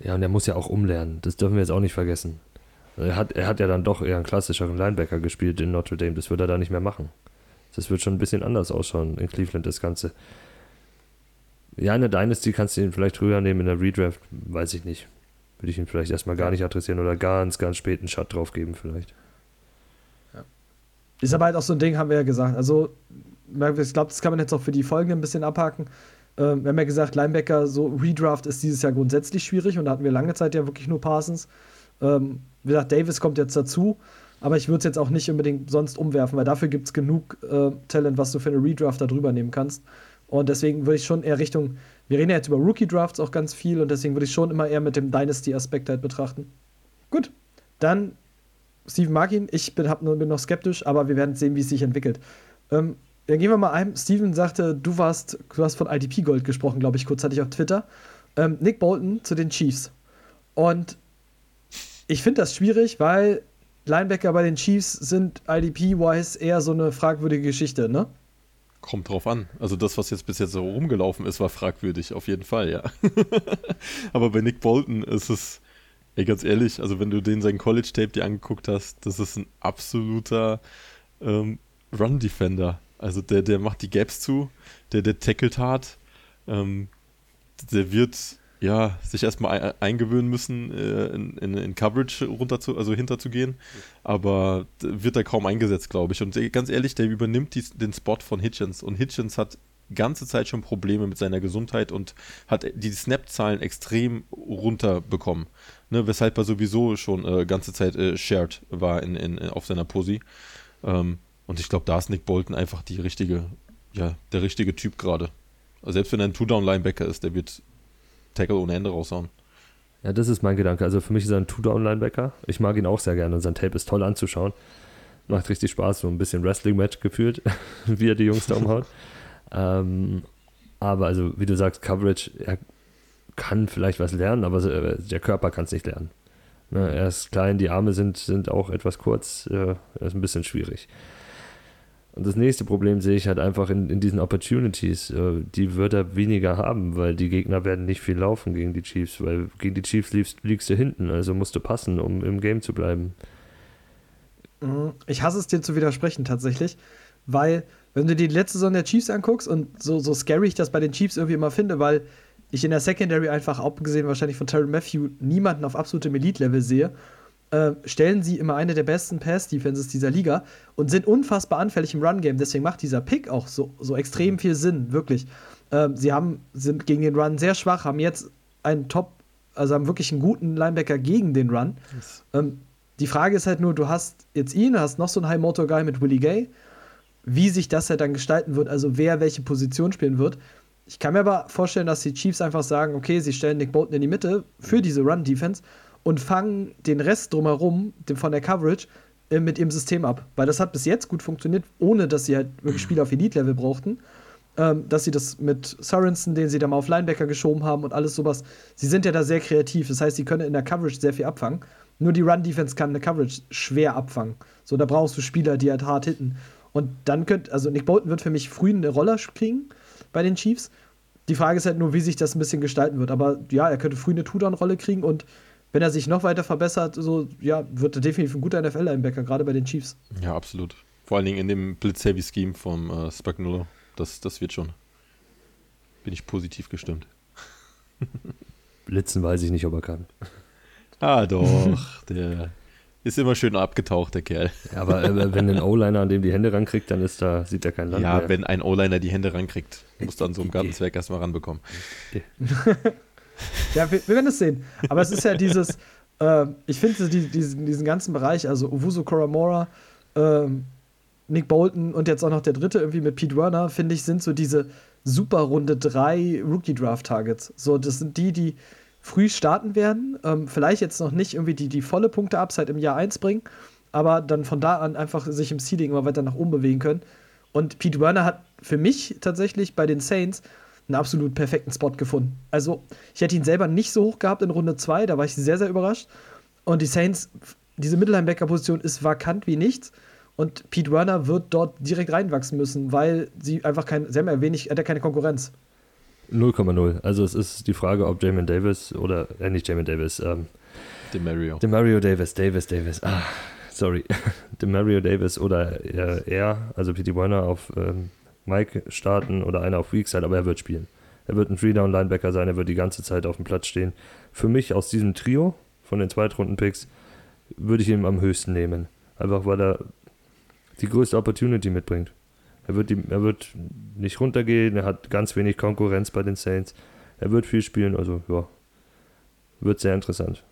Ja, und er muss ja auch umlernen. Das dürfen wir jetzt auch nicht vergessen. Er hat, er hat ja dann doch eher einen klassischeren Linebacker gespielt in Notre Dame. Das wird er da nicht mehr machen. Das wird schon ein bisschen anders ausschauen in Cleveland, das Ganze. Ja, in der Dynasty kannst du ihn vielleicht früher nehmen, in der Redraft, weiß ich nicht. Würde ich ihn vielleicht erstmal gar nicht adressieren oder ganz, ganz spät einen Shot drauf geben, vielleicht. Ist aber halt auch so ein Ding, haben wir ja gesagt. Also, ich glaube, das kann man jetzt auch für die Folgen ein bisschen abhaken. Ähm, wir haben ja gesagt, Linebacker, so Redraft ist dieses Jahr grundsätzlich schwierig und da hatten wir lange Zeit ja wirklich nur Parsons. Ähm, wie gesagt, Davis kommt jetzt dazu, aber ich würde es jetzt auch nicht unbedingt sonst umwerfen, weil dafür gibt es genug äh, Talent, was du für eine Redraft da drüber nehmen kannst. Und deswegen würde ich schon eher Richtung, wir reden ja jetzt über Rookie-Drafts auch ganz viel und deswegen würde ich schon immer eher mit dem Dynasty-Aspekt halt betrachten. Gut, dann Steven mag ihn, ich bin, hab, bin noch skeptisch, aber wir werden sehen, wie es sich entwickelt. Ähm, dann gehen wir mal ein. Steven sagte, du warst, du hast von IDP Gold gesprochen, glaube ich, kurzzeitig auf Twitter. Ähm, Nick Bolton zu den Chiefs. Und ich finde das schwierig, weil Linebacker bei den Chiefs sind IDP-wise eher so eine fragwürdige Geschichte, ne? Kommt drauf an. Also das, was jetzt bis jetzt so rumgelaufen ist, war fragwürdig, auf jeden Fall, ja. Aber bei Nick Bolton ist es, ey, ganz ehrlich, also wenn du den sein College-Tape dir angeguckt hast, das ist ein absoluter ähm, Run-Defender. Also der, der macht die Gaps zu, der, der tackelt hart, ähm, der wird ja, sich erstmal eingewöhnen müssen, äh, in, in, in, Coverage runter zu, also hinterzugehen. Aber wird er kaum eingesetzt, glaube ich. Und ganz ehrlich, der übernimmt die, den Spot von Hitchens. Und Hitchens hat ganze Zeit schon Probleme mit seiner Gesundheit und hat die Snap-Zahlen extrem runterbekommen. Ne, weshalb er sowieso schon äh, ganze Zeit äh, shared war in, in, auf seiner Posi. Ähm, und ich glaube, da ist Nick Bolton einfach die richtige, ja, der richtige Typ gerade. Selbst wenn er ein Two-Down-Linebacker ist, der wird Tackle ohne Ende raushauen. Ja, das ist mein Gedanke. Also für mich ist er ein Two-Down-Linebacker. Ich mag ihn auch sehr gerne und sein Tape ist toll anzuschauen. Macht richtig Spaß, so ein bisschen Wrestling-Match gefühlt, wie er die Jungs da umhaut. ähm, aber also, wie du sagst, Coverage, er kann vielleicht was lernen, aber der Körper kann es nicht lernen. Ne, er ist klein, die Arme sind, sind auch etwas kurz, äh, ist ein bisschen schwierig. Und das nächste Problem sehe ich halt einfach in, in diesen Opportunities. Äh, die wird er weniger haben, weil die Gegner werden nicht viel laufen gegen die Chiefs, weil gegen die Chiefs liegst, liegst du hinten, also musst du passen, um im Game zu bleiben. Mhm. Ich hasse es dir zu widersprechen tatsächlich, weil wenn du dir die letzte Saison der Chiefs anguckst und so, so scary ich das bei den Chiefs irgendwie immer finde, weil ich in der Secondary einfach, abgesehen wahrscheinlich von Terry Matthew, niemanden auf absolutem Elite-Level sehe äh, stellen sie immer eine der besten Pass-Defenses dieser Liga und sind unfassbar anfällig im Run-Game. Deswegen macht dieser Pick auch so, so extrem mhm. viel Sinn, wirklich. Ähm, sie haben, sind gegen den Run sehr schwach, haben jetzt einen Top, also haben wirklich einen guten Linebacker gegen den Run. Yes. Ähm, die Frage ist halt nur, du hast jetzt ihn, hast noch so einen High-Motor-Guy mit Willie Gay. Wie sich das halt dann gestalten wird, also wer welche Position spielen wird. Ich kann mir aber vorstellen, dass die Chiefs einfach sagen, okay, sie stellen Nick Bolton in die Mitte für diese Run-Defense und fangen den Rest drumherum von der Coverage äh, mit ihrem System ab. Weil das hat bis jetzt gut funktioniert, ohne dass sie halt wirklich Spieler auf Elite-Level brauchten. Ähm, dass sie das mit Sorensen, den sie da mal auf Linebacker geschoben haben und alles sowas. Sie sind ja da sehr kreativ. Das heißt, sie können in der Coverage sehr viel abfangen. Nur die Run-Defense kann eine Coverage schwer abfangen. So, da brauchst du Spieler, die halt hart hitten. Und dann könnt, also Nick Bolton wird für mich früh eine Rolle kriegen bei den Chiefs. Die Frage ist halt nur, wie sich das ein bisschen gestalten wird. Aber ja, er könnte früh eine Two-Down-Rolle kriegen und wenn er sich noch weiter verbessert, so, ja, wird er definitiv ein guter NFL-Linebacker, gerade bei den Chiefs. Ja, absolut. Vor allen Dingen in dem Blitz-Heavy-Scheme vom äh, Spagnuolo. Das, das wird schon. Bin ich positiv gestimmt. Blitzen weiß ich nicht, ob er kann. Ah, doch. der ist immer schön abgetaucht, der Kerl. Ja, aber äh, wenn ein O-Liner an dem die Hände rankriegt, dann ist da, sieht er kein Land Ja, mehr. wenn ein O-Liner die Hände rankriegt, muss dann so ein Gartenzwerg erstmal ranbekommen. Ja, wir, wir, werden es sehen. Aber es ist ja dieses, äh, ich finde die, diesen, diesen ganzen Bereich, also Owusu Koramora, äh, Nick Bolton und jetzt auch noch der dritte irgendwie mit Pete Werner, finde ich, sind so diese super Runde 3 Rookie-Draft-Targets. So, das sind die, die früh starten werden. Ähm, vielleicht jetzt noch nicht irgendwie die, die volle Punkte-Upside im Jahr 1 bringen, aber dann von da an einfach sich im Seeding immer weiter nach oben bewegen können. Und Pete Werner hat für mich tatsächlich bei den Saints einen absolut perfekten Spot gefunden. Also, ich hätte ihn selber nicht so hoch gehabt in Runde 2, da war ich sehr, sehr überrascht. Und die Saints, diese Mittellinebacker-Position ist vakant wie nichts. Und Pete Werner wird dort direkt reinwachsen müssen, weil sie einfach kein, sie haben ja wenig, hat ja keine Konkurrenz. 0,0. Also es ist die Frage, ob Jamin Davis oder, äh, nicht Jamin Davis, ähm, Demario. Demario Davis, Davis, Davis, ah, sorry. Demario Davis oder äh, er, also Pete Werner auf ähm, Mike starten oder einer auf Weakside, aber er wird spielen. Er wird ein Three-Down-Linebacker sein, er wird die ganze Zeit auf dem Platz stehen. Für mich aus diesem Trio von den Zweitrunden-Picks würde ich ihn am höchsten nehmen. Einfach weil er die größte Opportunity mitbringt. Er wird, die, er wird nicht runtergehen, er hat ganz wenig Konkurrenz bei den Saints. Er wird viel spielen, also ja, wird sehr interessant.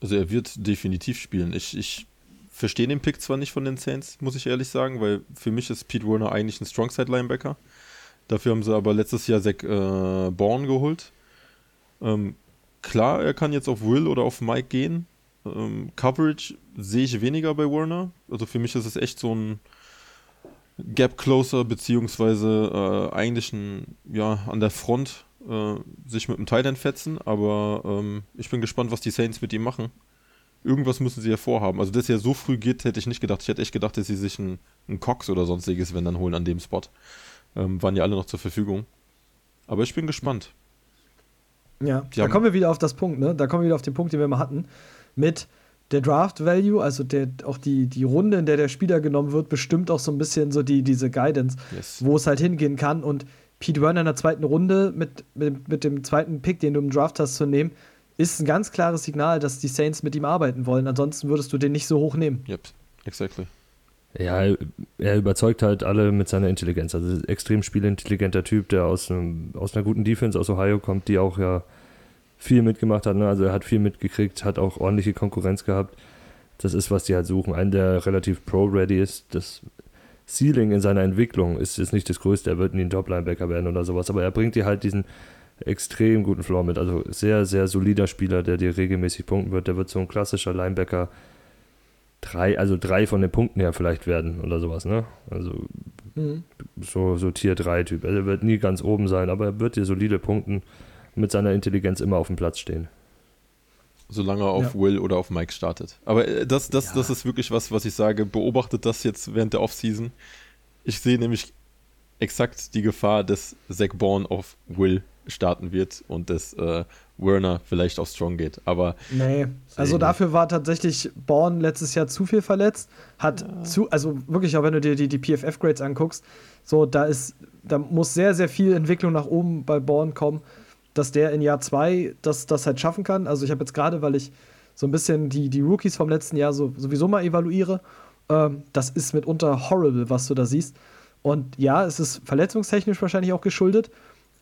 Also er wird definitiv spielen. Ich, ich verstehe den Pick zwar nicht von den Saints, muss ich ehrlich sagen, weil für mich ist Pete Warner eigentlich ein Strongside-Linebacker. Dafür haben sie aber letztes Jahr Zach äh, Bourne geholt. Ähm, klar, er kann jetzt auf Will oder auf Mike gehen. Ähm, Coverage sehe ich weniger bei Warner. Also für mich ist es echt so ein Gap Closer, beziehungsweise äh, eigentlich ein, ja, an der Front äh, sich mit dem Teil fetzen. Aber ähm, ich bin gespannt, was die Saints mit ihm machen irgendwas müssen sie ja vorhaben. Also, dass er so früh geht, hätte ich nicht gedacht. Ich hätte echt gedacht, dass sie sich einen, einen Cox oder sonstiges, wenn dann holen an dem Spot. Ähm, waren ja alle noch zur Verfügung. Aber ich bin gespannt. Ja, da kommen wir wieder auf das Punkt, ne? Da kommen wir wieder auf den Punkt, den wir mal hatten. Mit der Draft Value, also der, auch die, die Runde, in der der Spieler genommen wird, bestimmt auch so ein bisschen so die, diese Guidance, yes. wo es halt hingehen kann. Und Pete Werner in der zweiten Runde mit, mit, mit dem zweiten Pick, den du im Draft hast, zu nehmen, ist ein ganz klares Signal, dass die Saints mit ihm arbeiten wollen. Ansonsten würdest du den nicht so hoch nehmen. Yep, exactly. Ja, er überzeugt halt alle mit seiner Intelligenz. Also extrem spielintelligenter Typ, der aus, einem, aus einer guten Defense aus Ohio kommt, die auch ja viel mitgemacht hat. Ne? Also er hat viel mitgekriegt, hat auch ordentliche Konkurrenz gehabt. Das ist, was die halt suchen. Einen, der relativ pro-ready ist. Das Ceiling in seiner Entwicklung ist jetzt nicht das Größte. Er wird nie ein Top-Linebacker werden oder sowas. Aber er bringt dir halt diesen extrem guten Floor mit. Also sehr, sehr solider Spieler, der dir regelmäßig punkten wird. Der wird so ein klassischer Linebacker drei, also drei von den Punkten her vielleicht werden oder sowas, ne? Also mhm. so, so Tier 3 Typ. Also er wird nie ganz oben sein, aber er wird dir solide punkten mit seiner Intelligenz immer auf dem Platz stehen. Solange er auf ja. Will oder auf Mike startet. Aber äh, das, das, ja. das ist wirklich was, was ich sage. Beobachtet das jetzt während der Offseason. Ich sehe nämlich exakt die Gefahr, dass Zach Bourne auf Will starten wird und dass äh, Werner vielleicht auf Strong geht. Aber nee, also dafür war tatsächlich Born letztes Jahr zu viel verletzt. Hat ja. zu, also wirklich, auch wenn du dir die, die PFF-Grades anguckst, so da ist, da muss sehr, sehr viel Entwicklung nach oben bei Born kommen, dass der in Jahr zwei das, das halt schaffen kann. Also ich habe jetzt gerade, weil ich so ein bisschen die, die Rookies vom letzten Jahr so, sowieso mal evaluiere, ähm, das ist mitunter horrible, was du da siehst. Und ja, es ist verletzungstechnisch wahrscheinlich auch geschuldet,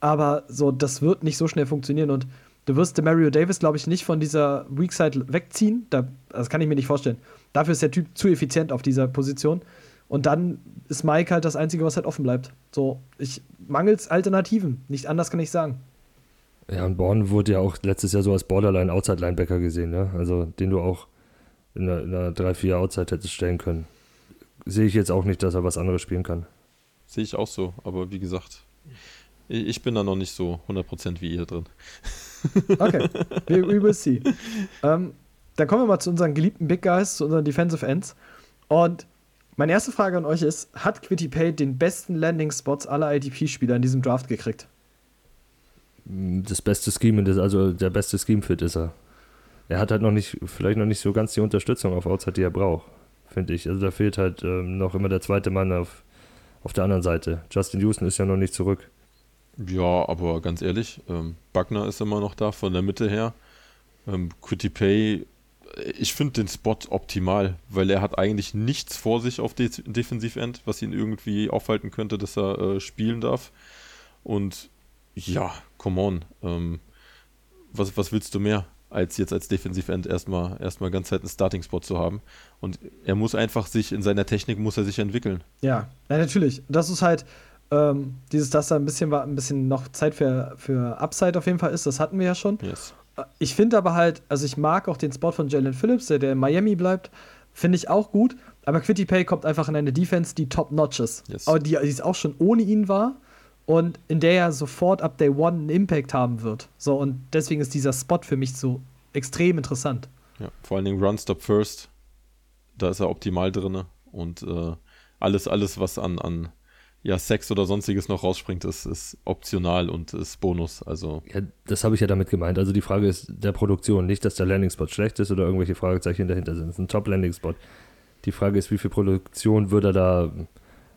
aber so, das wird nicht so schnell funktionieren und Du wirst Mario Davis, glaube ich, nicht von dieser Weakside wegziehen. Da, das kann ich mir nicht vorstellen. Dafür ist der Typ zu effizient auf dieser Position. Und dann ist Mike halt das Einzige, was halt offen bleibt. So, ich mangels Alternativen. Nicht anders kann ich sagen. Ja, und Born wurde ja auch letztes Jahr so als Borderline Outside Linebacker gesehen, ne? Also den du auch in einer, 3-4 Outside hättest stellen können. Sehe ich jetzt auch nicht, dass er was anderes spielen kann. Sehe ich auch so, aber wie gesagt, ich bin da noch nicht so 100% wie ihr drin. Okay, we, we will see. Ähm, dann kommen wir mal zu unseren geliebten Big Guys, zu unseren Defensive Ends. Und meine erste Frage an euch ist: Hat Quitty Pay den besten Landing-Spots aller IDP-Spieler in diesem Draft gekriegt? Das beste Scheme, also der beste Scheme-Fit ist er. Er hat halt noch nicht, vielleicht noch nicht so ganz die Unterstützung auf Outside, die er braucht, finde ich. Also da fehlt halt ähm, noch immer der zweite Mann auf, auf der anderen Seite. Justin Houston ist ja noch nicht zurück. Ja, aber ganz ehrlich, ähm, Buckner ist immer noch da von der Mitte her. Ähm, Pay, ich finde den Spot optimal, weil er hat eigentlich nichts vor sich auf De Defensivend, was ihn irgendwie aufhalten könnte, dass er äh, spielen darf. Und ja, come on. Ähm, was, was willst du mehr, als jetzt als Defensivend erstmal erstmal ganz Zeit einen Starting-Spot zu haben? Und er muss einfach sich, in seiner Technik muss er sich entwickeln. Ja, ja natürlich. Das ist halt, ähm, dieses, dass da ein bisschen, war, ein bisschen noch Zeit für, für Upside auf jeden Fall ist, das hatten wir ja schon. Yes. Äh, ich finde aber halt, also ich mag auch den Spot von Jalen Phillips, der, der in Miami bleibt, finde ich auch gut. Aber Quitty Pay kommt einfach in eine Defense, die top-notch ist. Yes. Aber die, die es auch schon ohne ihn war und in der er sofort ab Day One einen Impact haben wird. So, und deswegen ist dieser Spot für mich so extrem interessant. Ja, vor allen Dingen Run Stop First, da ist er optimal drin und äh, alles, alles, was an, an ja, Sex oder sonstiges noch rausspringt, ist, ist optional und ist Bonus. Also. Ja, das habe ich ja damit gemeint. Also die Frage ist der Produktion, nicht, dass der Landing-Spot schlecht ist oder irgendwelche Fragezeichen dahinter sind. Es ist ein Top-Landing-Spot. Die Frage ist, wie viel Produktion würde er da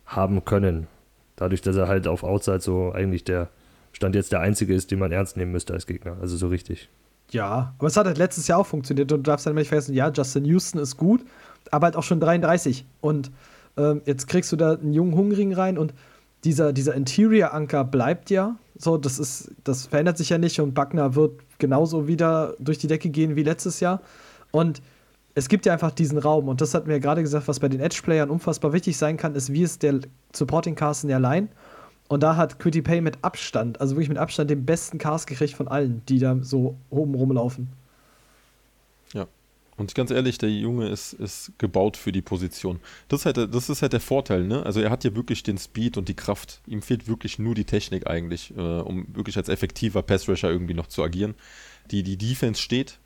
haben können? Dadurch, dass er halt auf Outside so eigentlich der Stand jetzt der einzige ist, den man ernst nehmen müsste als Gegner. Also so richtig. Ja, aber es hat halt letztes Jahr auch funktioniert und du darfst dann nicht vergessen, ja, Justin Houston ist gut, aber halt auch schon 33 und ähm, jetzt kriegst du da einen jungen Hungrigen rein und dieser, dieser Interior-Anker bleibt ja. So, das ist, das verändert sich ja nicht und Buckner wird genauso wieder durch die Decke gehen wie letztes Jahr. Und es gibt ja einfach diesen Raum, und das wir ja gerade gesagt, was bei den Edge-Playern unfassbar wichtig sein kann, ist, wie ist der Supporting Cast in der Line. Und da hat Quitty Pay mit Abstand, also wirklich mit Abstand, den besten Cast gekriegt von allen, die da so oben rumlaufen. Und ganz ehrlich, der Junge ist, ist gebaut für die Position. Das ist, halt, das ist halt der Vorteil, ne? Also er hat ja wirklich den Speed und die Kraft. Ihm fehlt wirklich nur die Technik eigentlich, äh, um wirklich als effektiver Passrusher irgendwie noch zu agieren. Die, die Defense steht.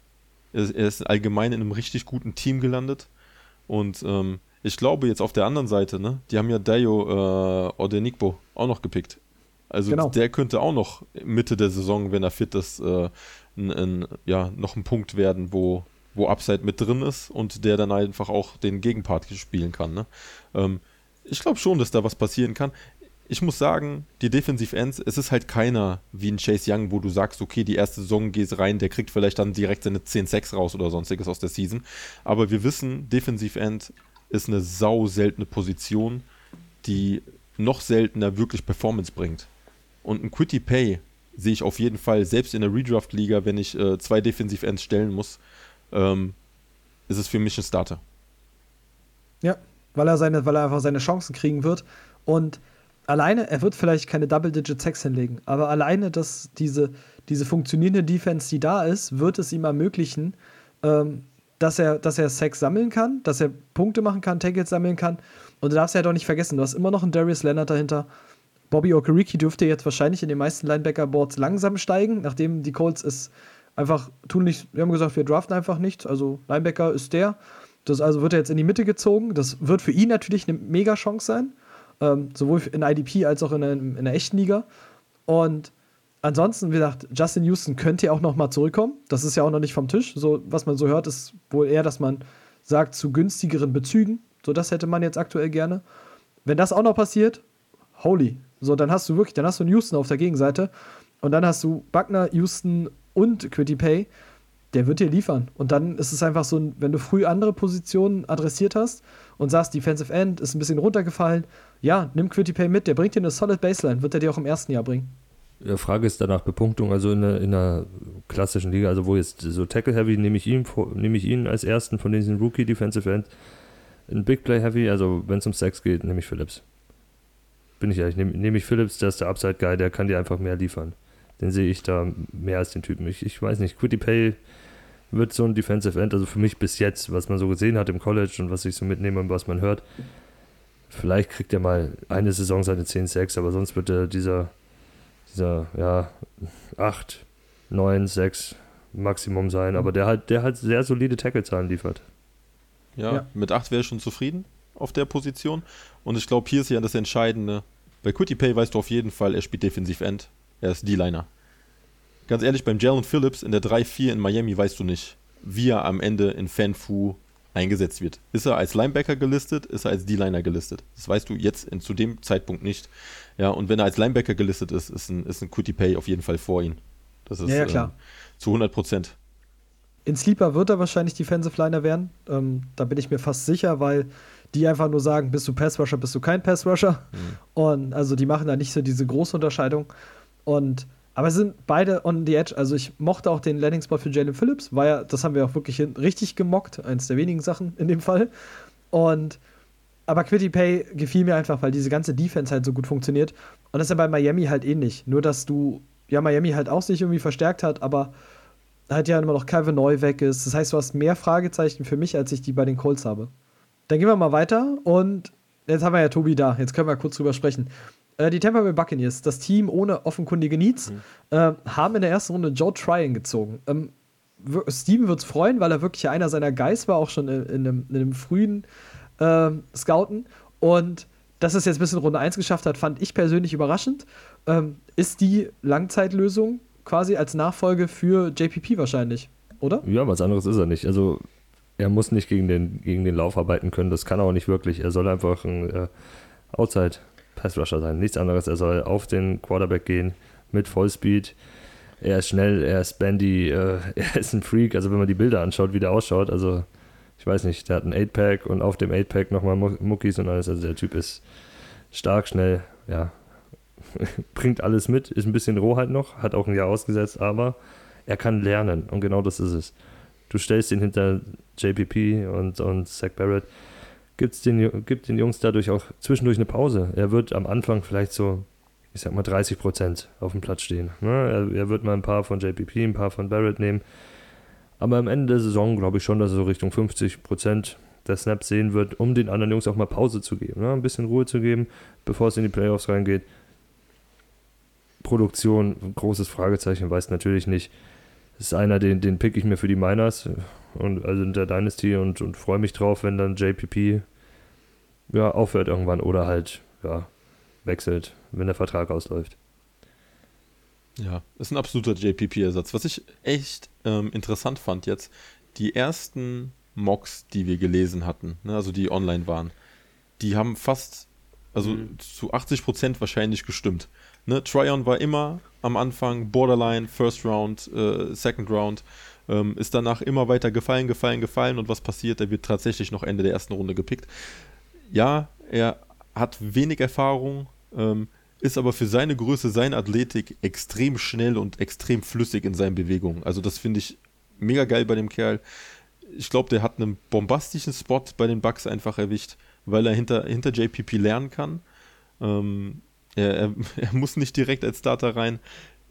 Er, er ist allgemein in einem richtig guten Team gelandet. Und ähm, ich glaube jetzt auf der anderen Seite, ne? Die haben ja Dayo äh, Odenikbo auch noch gepickt. Also genau. der könnte auch noch Mitte der Saison, wenn er fit ist, äh, ein, ein, ja, noch ein Punkt werden, wo wo Upside mit drin ist und der dann einfach auch den Gegenpart spielen kann. Ne? Ähm, ich glaube schon, dass da was passieren kann. Ich muss sagen, die Defensive Ends, es ist halt keiner wie ein Chase Young, wo du sagst, okay, die erste Saison geht rein, der kriegt vielleicht dann direkt seine 10-6 raus oder sonstiges aus der Season. Aber wir wissen, Defensive End ist eine sau seltene Position, die noch seltener wirklich Performance bringt. Und ein Quitty Pay sehe ich auf jeden Fall, selbst in der Redraft-Liga, wenn ich äh, zwei Defensiv-Ends stellen muss, ähm, ist es für mich ein Starter. Ja, weil er, seine, weil er einfach seine Chancen kriegen wird. Und alleine, er wird vielleicht keine Double-Digit-Sex hinlegen, aber alleine, dass diese, diese funktionierende Defense, die da ist, wird es ihm ermöglichen, ähm, dass er, dass er Sex sammeln kann, dass er Punkte machen kann, Tackles sammeln kann. Und du darfst ja doch nicht vergessen, du hast immer noch einen Darius Leonard dahinter. Bobby Okereke dürfte jetzt wahrscheinlich in den meisten Linebacker-Boards langsam steigen, nachdem die Colts es einfach tun nicht, wir haben gesagt, wir draften einfach nicht. Also Linebacker ist der. Das also wird er jetzt in die Mitte gezogen. Das wird für ihn natürlich eine mega Chance sein. Ähm, sowohl in IDP als auch in der, in der echten Liga. Und ansonsten, wie gesagt, Justin Houston könnte ja auch noch mal zurückkommen. Das ist ja auch noch nicht vom Tisch. So, was man so hört, ist wohl eher, dass man sagt, zu günstigeren Bezügen. So, das hätte man jetzt aktuell gerne. Wenn das auch noch passiert, holy. So, dann hast du wirklich, dann hast du einen Houston auf der Gegenseite. Und dann hast du Buckner, Houston und Pay. Der wird dir liefern. Und dann ist es einfach so, wenn du früh andere Positionen adressiert hast und sagst, Defensive End ist ein bisschen runtergefallen, ja, nimm Pay mit, der bringt dir eine solid Baseline, wird er dir auch im ersten Jahr bringen. Die Frage ist danach Bepunktung, also in einer, in einer klassischen Liga, also wo jetzt so Tackle-Heavy, nehme ich, ihn, nehme ich ihn als ersten von diesen Rookie-Defensive End. In Big Play-Heavy, also wenn es um Sex geht, nehme ich Phillips. Bin ich ehrlich, nehme nehm ich Phillips, der ist der Upside-Guy, der kann dir einfach mehr liefern. Den sehe ich da mehr als den Typen. Ich, ich weiß nicht, Quitty Pay wird so ein Defensive End, also für mich bis jetzt, was man so gesehen hat im College und was ich so mitnehme und was man hört. Vielleicht kriegt er mal eine Saison seine 10-6, aber sonst wird er dieser dieser, ja, 8, 9, 6 Maximum sein, aber der halt, der halt sehr solide Tackle-Zahlen liefert. Ja, ja. mit 8 wäre ich schon zufrieden auf der Position. Und ich glaube, hier ist ja das Entscheidende. Bei Quitty Pay weißt du auf jeden Fall, er spielt Defensiv End. Er ist D-Liner. Ganz ehrlich, beim Jalen Phillips in der 3-4 in Miami weißt du nicht, wie er am Ende in Fanfu eingesetzt wird. Ist er als Linebacker gelistet, ist er als D-Liner gelistet? Das weißt du jetzt in, zu dem Zeitpunkt nicht. Ja, und wenn er als Linebacker gelistet ist, ist ein, ist ein Cutie Pay auf jeden Fall vor ihm. Das ist ja, ja, klar. Ähm, zu 100 Prozent. In Sleeper wird er wahrscheinlich Defensive Liner werden. Ähm, da bin ich mir fast sicher, weil die einfach nur sagen, bist du Pass-Rusher, bist du kein Pass-Rusher. Mhm. Und also die machen da nicht so diese große Unterscheidung. Und aber sind beide on the edge. Also ich mochte auch den Landing-Spot für Jalen Phillips, war ja, das haben wir auch wirklich richtig gemockt, eins der wenigen Sachen in dem Fall. Und aber Quitty Pay gefiel mir einfach, weil diese ganze Defense halt so gut funktioniert. Und das ist ja bei Miami halt ähnlich. Nur, dass du, ja, Miami halt auch sich irgendwie verstärkt hat, aber halt ja immer noch Calvin Neu weg ist. Das heißt, du hast mehr Fragezeichen für mich, als ich die bei den Colts habe. Dann gehen wir mal weiter und jetzt haben wir ja Tobi da. Jetzt können wir kurz drüber sprechen. Äh, die Tampa Bay Buccaneers, das Team ohne offenkundige Needs, mhm. äh, haben in der ersten Runde Joe Tryon gezogen. Ähm, Steven wird es freuen, weil er wirklich einer seiner Guys war, auch schon in, in, einem, in einem, frühen äh, Scouten. Und dass es jetzt bis in Runde 1 geschafft hat, fand ich persönlich überraschend. Ähm, ist die Langzeitlösung quasi als Nachfolge für JPP wahrscheinlich, oder? Ja, was anderes ist er nicht. Also er muss nicht gegen den, gegen den Lauf arbeiten können, das kann er auch nicht wirklich. Er soll einfach ein äh, Outside Pass-Rusher sein, nichts anderes. Er soll auf den Quarterback gehen mit Vollspeed. Er ist schnell, er ist bandy, äh, er ist ein Freak. Also wenn man die Bilder anschaut, wie der ausschaut, also ich weiß nicht, der hat ein 8-Pack und auf dem 8-Pack nochmal Muckis und alles. Also der Typ ist stark, schnell, ja, bringt alles mit, ist ein bisschen roh halt noch, hat auch ein Jahr ausgesetzt, aber er kann lernen und genau das ist es. Du stellst ihn hinter JPP und, und Zach Barrett gibt's den, gibt den Jungs dadurch auch zwischendurch eine Pause. Er wird am Anfang vielleicht so, ich sag mal, 30 Prozent auf dem Platz stehen. Ne? Er, er, wird mal ein paar von JPP, ein paar von Barrett nehmen. Aber am Ende der Saison glaube ich schon, dass er so Richtung 50 Prozent der Snaps sehen wird, um den anderen Jungs auch mal Pause zu geben. Ne? Ein bisschen Ruhe zu geben, bevor es in die Playoffs reingeht. Produktion, großes Fragezeichen, weiß natürlich nicht. Das ist einer, den, den pick ich mir für die Miners und also in der Dynasty und, und freue mich drauf, wenn dann JPP ja, aufhört irgendwann oder halt ja, wechselt, wenn der Vertrag ausläuft. Ja, ist ein absoluter JPP-Ersatz. Was ich echt ähm, interessant fand jetzt, die ersten Mocks, die wir gelesen hatten, ne, also die online waren, die haben fast, also mhm. zu 80 Prozent wahrscheinlich gestimmt. Ne, Tryon war immer am Anfang Borderline, First Round, äh, Second Round Ähm, ist danach immer weiter gefallen, gefallen, gefallen und was passiert? Er wird tatsächlich noch Ende der ersten Runde gepickt. Ja, er hat wenig Erfahrung, ähm, ist aber für seine Größe, seine Athletik extrem schnell und extrem flüssig in seinen Bewegungen. Also das finde ich mega geil bei dem Kerl. Ich glaube, der hat einen bombastischen Spot bei den Bucks einfach erwischt, weil er hinter, hinter JPP lernen kann. Ähm, er, er, er, muss nicht direkt als Starter rein.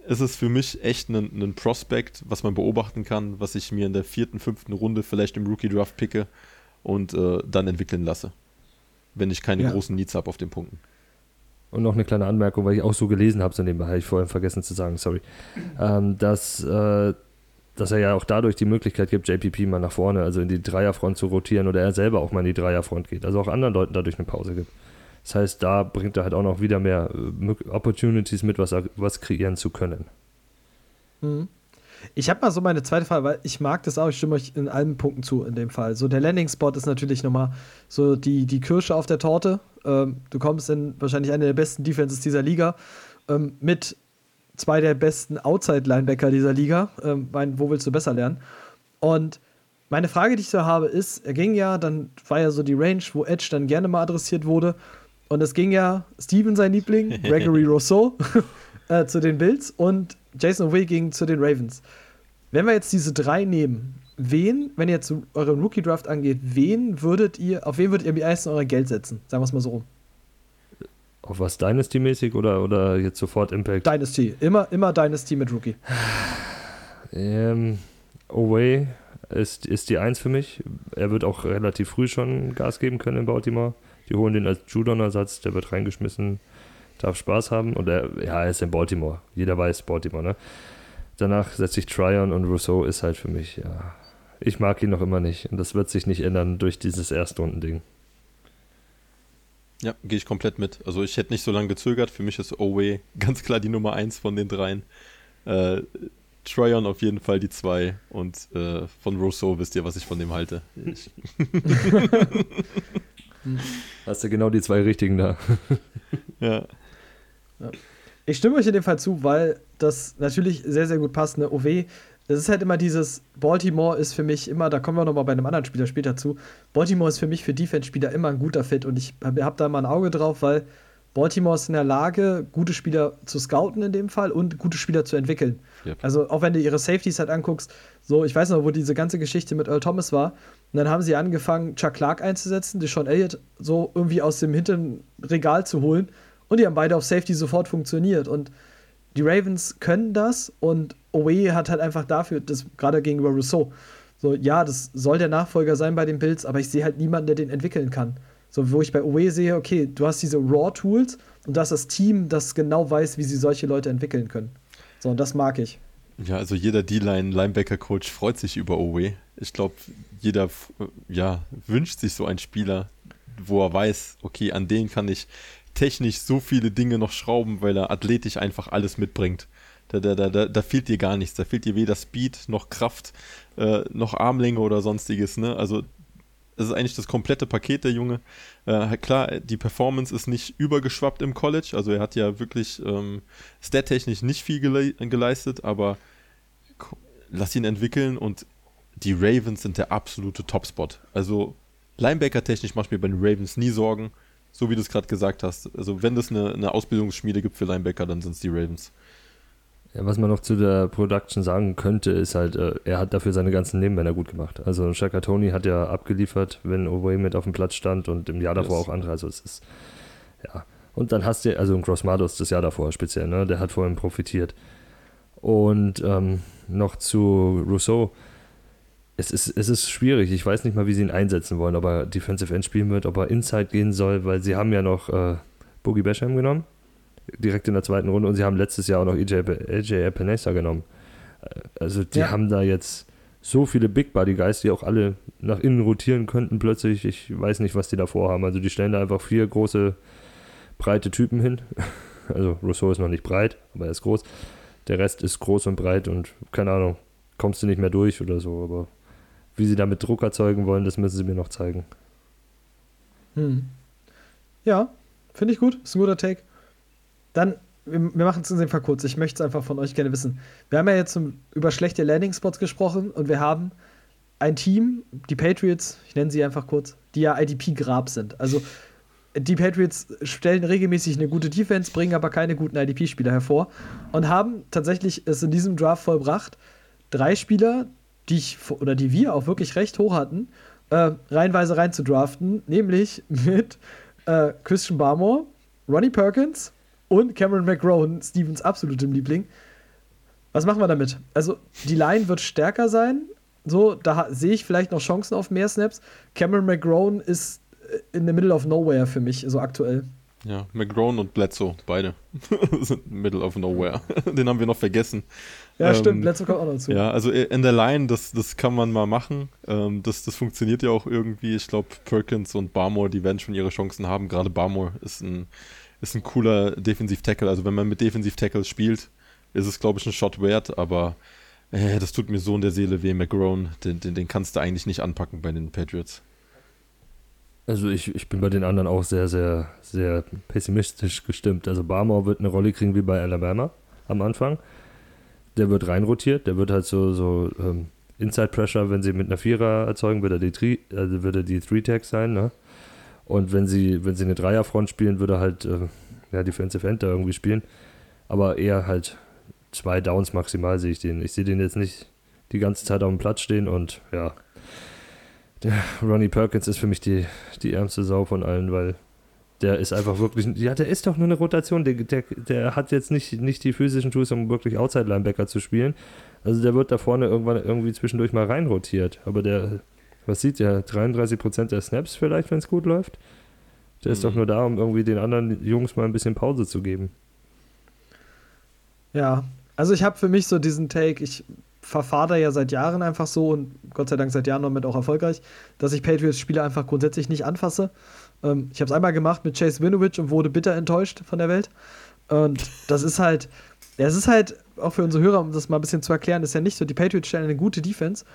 Es ist für mich echt ein, ein Prospect, was man beobachten kann, was ich mir in der vierten, fünften Runde vielleicht im Rookie-Draft picke und äh, dann entwickeln lasse, wenn ich keine ja. großen Needs habe auf den Punkten. Und noch eine kleine Anmerkung, weil ich auch so gelesen habe, so nebenbei, habe ich vorhin vergessen zu sagen, sorry, ähm, dass, äh, dass er ja auch dadurch die Möglichkeit gibt, JPP mal nach vorne, also in die Dreierfront zu rotieren oder er selber auch mal in die Dreierfront geht, also auch anderen Leuten dadurch eine Pause gibt. Das heißt, da bringt er halt auch noch wieder mehr äh, Opportunities mit, was, was kreieren zu können. Mhm. Ich habe mal so meine zweite Frage, weil ich mag das auch, ich stimme euch in allen Punkten zu in dem Fall. So der Landing-Spot ist natürlich nochmal so die, die Kirsche auf der Torte. Ähm, du kommst in wahrscheinlich eine der besten Defenses dieser Liga ähm, mit zwei der besten Outside-Linebacker dieser Liga. Ähm, mein, wo willst du besser lernen? Und meine Frage, die ich so habe, ist, er ging ja, dann war ja so die Range, wo Edge dann gerne mal adressiert wurde. Und es ging ja Steven, sein Liebling, Gregory Rousseau, äh, zu den Bills und Jason Away ging zu den Ravens. Wenn wir jetzt diese drei nehmen, wen, wenn ihr jetzt euren Rookie-Draft angeht, wen würdet ihr, auf wen würdet ihr am meisten euer Geld setzen? Sagen wir es mal so rum. Auf was Dynasty-mäßig oder, oder jetzt sofort Impact? Dynasty. Immer, immer Dynasty mit Rookie. Ähm, Away ist, ist die Eins für mich. Er wird auch relativ früh schon Gas geben können in Baltimore. Die holen den als Judon-Ersatz, der wird reingeschmissen, darf Spaß haben. Und er, ja, er ist in Baltimore. Jeder weiß Baltimore, ne? Danach setze ich Tryon und Rousseau ist halt für mich, ja. Ich mag ihn noch immer nicht. Und das wird sich nicht ändern durch dieses Erstrundending. Ja, gehe ich komplett mit. Also ich hätte nicht so lange gezögert. Für mich ist Owe ganz klar die Nummer 1 von den dreien. Äh, Tryon auf jeden Fall die 2 und äh, von Rousseau wisst ihr, was ich von dem halte. Hast du genau die zwei richtigen da. ja. ja. Ich stimme euch in dem Fall zu, weil das natürlich sehr, sehr gut passt. Ne? OW, das ist halt immer dieses, Baltimore ist für mich immer, da kommen wir nochmal bei einem anderen Spieler später zu, Baltimore ist für mich für Defense-Spieler immer ein guter Fit und ich habe hab da mal ein Auge drauf, weil Baltimore ist in der Lage, gute Spieler zu scouten in dem Fall und gute Spieler zu entwickeln. Yep. Also auch wenn du ihre Safeties halt anguckst, so ich weiß noch, wo diese ganze Geschichte mit Earl Thomas war, und dann haben sie angefangen, Chuck Clark einzusetzen, die Sean Elliott so irgendwie aus dem hinteren Regal zu holen und die haben beide auf Safety sofort funktioniert. Und die Ravens können das und Owe hat halt einfach dafür, das gerade gegenüber Rousseau, so, ja, das soll der Nachfolger sein bei den Bills, aber ich sehe halt niemanden, der den entwickeln kann. So, wo ich bei Owe sehe, okay, du hast diese Raw-Tools und du hast das Team, das genau weiß, wie sie solche Leute entwickeln können. So, und das mag ich. Ja, also jeder D-Line-Linebacker-Coach freut sich über Owe. Ich glaube, jeder ja, wünscht sich so einen Spieler, wo er weiß, okay, an den kann ich technisch so viele Dinge noch schrauben, weil er athletisch einfach alles mitbringt. Da, da, da, da, fehlt dir gar nichts. Da fehlt dir weder Speed noch Kraft, äh, noch Armlänge oder sonstiges. Ne? Also es ist eigentlich das komplette Paket der Junge. Äh, klar, die Performance ist nicht übergeschwappt im College. Also er hat ja wirklich ähm, stat-technisch nicht viel gele geleistet, aber lass ihn entwickeln und die Ravens sind der absolute Topspot. Also Linebacker-technisch mache ich mir bei den Ravens nie Sorgen. So wie du es gerade gesagt hast. Also wenn es eine, eine Ausbildungsschmiede gibt für Linebacker, dann sind es die Ravens. Ja, was man noch zu der Production sagen könnte, ist halt, äh, er hat dafür seine ganzen Nebenmänner gut gemacht. Also Shaka Tony hat ja abgeliefert, wenn Oway mit auf dem Platz stand und im Jahr davor yes. auch andere. Also es ist, ja. Und dann hast du, also ein Crossmados das Jahr davor speziell, ne? Der hat vorhin profitiert. Und ähm, noch zu Rousseau es ist, es ist schwierig. Ich weiß nicht mal, wie sie ihn einsetzen wollen, ob er Defensive End spielen wird, ob er Inside gehen soll, weil sie haben ja noch äh, Boogie Basham genommen, direkt in der zweiten Runde, und sie haben letztes Jahr auch noch EJ, EJ Epinesa genommen. Äh, also die ja. haben da jetzt so viele Big Body Guys, die auch alle nach innen rotieren könnten plötzlich. Ich weiß nicht, was die da vorhaben. Also die stellen da einfach vier große, breite Typen hin. Also Rousseau ist noch nicht breit, aber er ist groß. Der Rest ist groß und breit und keine Ahnung, kommst du nicht mehr durch oder so, aber wie sie damit Druck erzeugen wollen, das müssen sie mir noch zeigen. Hm. Ja, finde ich gut. Ist ein guter Take. Dann wir, wir machen es in dem Fall kurz. Ich möchte es einfach von euch gerne wissen. Wir haben ja jetzt über schlechte Landing-Spots gesprochen und wir haben ein Team, die Patriots, ich nenne sie einfach kurz, die ja IDP-Grab sind. Also die Patriots stellen regelmäßig eine gute Defense, bringen aber keine guten IDP-Spieler hervor und haben tatsächlich es in diesem Draft vollbracht, drei Spieler, die ich oder die wir auch wirklich recht hoch hatten, äh, reihenweise reinzudraften, nämlich mit äh, Christian Barmore, Ronnie Perkins und Cameron McGrone, Stevens absolutem Liebling. Was machen wir damit? Also, die Line wird stärker sein. So, da sehe ich vielleicht noch Chancen auf mehr Snaps. Cameron McGrone ist äh, in the middle of nowhere für mich, so aktuell. Ja, McGrone und Bledsoe, beide sind middle of nowhere. Den haben wir noch vergessen. Ja, ähm, stimmt, Bledsoe kommt auch noch dazu. Ja, also in der Line, das, das kann man mal machen. Ähm, das, das funktioniert ja auch irgendwie. Ich glaube, Perkins und Barmore, die werden schon ihre Chancen haben. Gerade Barmore ist ein, ist ein cooler Defensiv-Tackle. Also wenn man mit Defensiv-Tackles spielt, ist es, glaube ich, ein Shot wert, aber äh, das tut mir so in der Seele weh. McGrone, den, den, den kannst du eigentlich nicht anpacken bei den Patriots. Also ich, ich bin bei den anderen auch sehr, sehr, sehr pessimistisch gestimmt. Also Barmore wird eine Rolle kriegen wie bei Alabama am Anfang. Der wird reinrotiert, der wird halt so, so ähm, Inside Pressure, wenn sie mit einer Vierer erzeugen, wird er die, Tri also wird er die Three-Tag sein, ne? Und wenn sie, wenn sie eine Dreierfront spielen, würde halt äh, ja, Defensive End da irgendwie spielen. Aber eher halt zwei Downs maximal sehe ich den. Ich sehe den jetzt nicht die ganze Zeit auf dem Platz stehen und ja, der Ronnie Perkins ist für mich die, die ärmste Sau von allen, weil der ist einfach wirklich, ja, der ist doch nur eine Rotation. Der, der, der hat jetzt nicht, nicht die physischen Tools, um wirklich Outside-Linebacker zu spielen. Also der wird da vorne irgendwann irgendwie zwischendurch mal reinrotiert. Aber der, was sieht der? 33% der Snaps vielleicht, wenn es gut läuft? Der mhm. ist doch mhm. nur da, um irgendwie den anderen Jungs mal ein bisschen Pause zu geben. Ja, also ich habe für mich so diesen Take, ich verfahre da ja seit Jahren einfach so und Gott sei Dank seit Jahren damit auch erfolgreich, dass ich Patriots-Spieler einfach grundsätzlich nicht anfasse. Ähm, ich habe es einmal gemacht mit Chase Winovich und wurde bitter enttäuscht von der Welt. Und das ist halt, es ist halt auch für unsere Hörer, um das mal ein bisschen zu erklären, ist ja nicht so, die Patriots stellen eine gute Defense,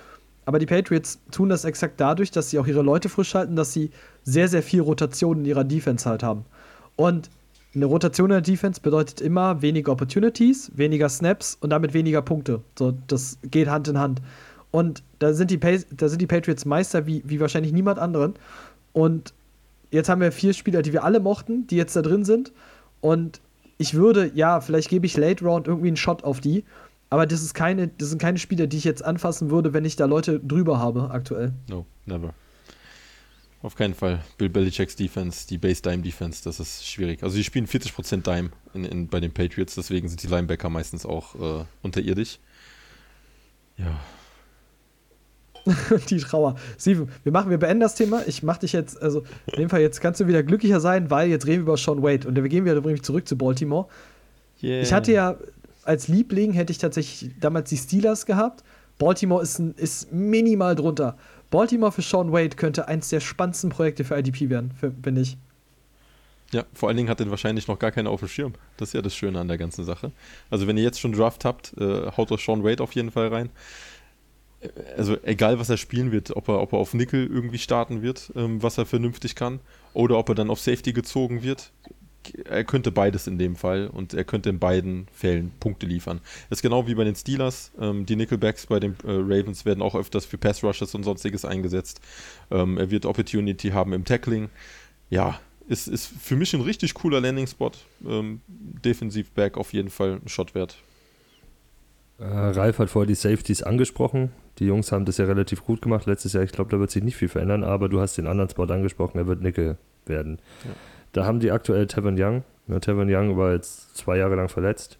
aber die Patriots tun das exakt dadurch, dass sie auch ihre Leute frisch halten, dass sie sehr, sehr viel Rotation in ihrer Defense halt haben. Und eine Rotation in der Defense bedeutet immer weniger Opportunities, weniger Snaps und damit weniger Punkte. So, das geht Hand in Hand. Und da sind die, da sind die Patriots Meister wie, wie wahrscheinlich niemand anderen. Und jetzt haben wir vier Spieler, die wir alle mochten, die jetzt da drin sind. Und ich würde, ja, vielleicht gebe ich Late Round irgendwie einen Shot auf die. Aber das, ist keine, das sind keine Spieler, die ich jetzt anfassen würde, wenn ich da Leute drüber habe aktuell. No, never. Auf keinen Fall. Bill Belichicks Defense, die Base Dime Defense, das ist schwierig. Also die spielen 40% Dime in, in, bei den Patriots, deswegen sind die Linebacker meistens auch äh, unterirdisch. Ja. die Trauer. Steven, wir machen, wir beenden das Thema. Ich mach dich jetzt, also in dem Fall jetzt kannst du wieder glücklicher sein, weil jetzt reden wir über Sean Wade und wir gehen wieder übrigens zurück zu Baltimore. Yeah. Ich hatte ja als Liebling hätte ich tatsächlich damals die Steelers gehabt. Baltimore ist, ist minimal drunter. Baltimore für Sean Wade könnte eins der spannendsten Projekte für IDP werden, finde ich. Ja, vor allen Dingen hat er wahrscheinlich noch gar keiner auf dem Schirm. Das ist ja das Schöne an der ganzen Sache. Also, wenn ihr jetzt schon Draft habt, äh, haut doch Sean Wade auf jeden Fall rein. Also, egal was er spielen wird, ob er, ob er auf Nickel irgendwie starten wird, ähm, was er vernünftig kann, oder ob er dann auf Safety gezogen wird, er könnte beides in dem Fall und er könnte in beiden Fällen Punkte liefern. Das ist genau wie bei den Steelers. Ähm, die Nickelbacks bei den äh, Ravens werden auch öfters für Pass Rushes und sonstiges eingesetzt. Ähm, er wird Opportunity haben im Tackling. Ja, ist, ist für mich ein richtig cooler Landing-Spot. Ähm, Defensiv-Back auf jeden Fall ein Shot wert. Äh, Ralf hat vorher die Safeties angesprochen. Die Jungs haben das ja relativ gut gemacht letztes Jahr. Ich glaube, da wird sich nicht viel verändern, aber du hast den anderen Spot angesprochen. Er wird Nickel werden. Ja. Da haben die aktuell Tevin Young. Ja, Tevin Young war jetzt zwei Jahre lang verletzt.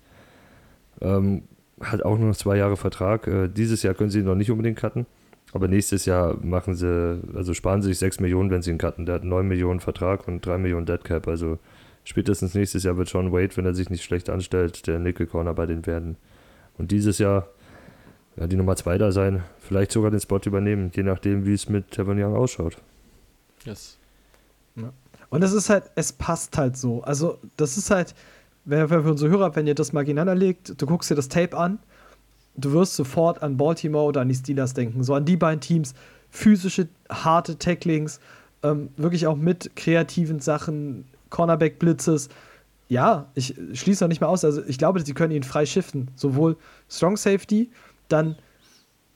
Ähm, hat auch nur noch zwei Jahre Vertrag. Äh, dieses Jahr können sie ihn noch nicht unbedingt cutten. Aber nächstes Jahr machen sie, also sparen sie sich 6 Millionen, wenn sie ihn cutten. Der hat 9 Millionen Vertrag und 3 Millionen Deadcap. Also spätestens nächstes Jahr wird Sean Wade, wenn er sich nicht schlecht anstellt, der Nickel Corner bei den werden. Und dieses Jahr ja, die Nummer 2 da sein. Vielleicht sogar den Spot übernehmen, je nachdem, wie es mit Tevin Young ausschaut. Yes. Ja. Und es ist halt, es passt halt so. Also, das ist halt, wenn, wenn für unsere Hörer, wenn ihr das mal gegeneinander legt, du guckst dir das Tape an, du wirst sofort an Baltimore oder an die Steelers denken. So an die beiden Teams, physische, harte Tacklings, ähm, wirklich auch mit kreativen Sachen, Cornerback-Blitzes. ja, ich schließe noch nicht mal aus. Also ich glaube, sie können ihn frei shiften. Sowohl Strong Safety, dann,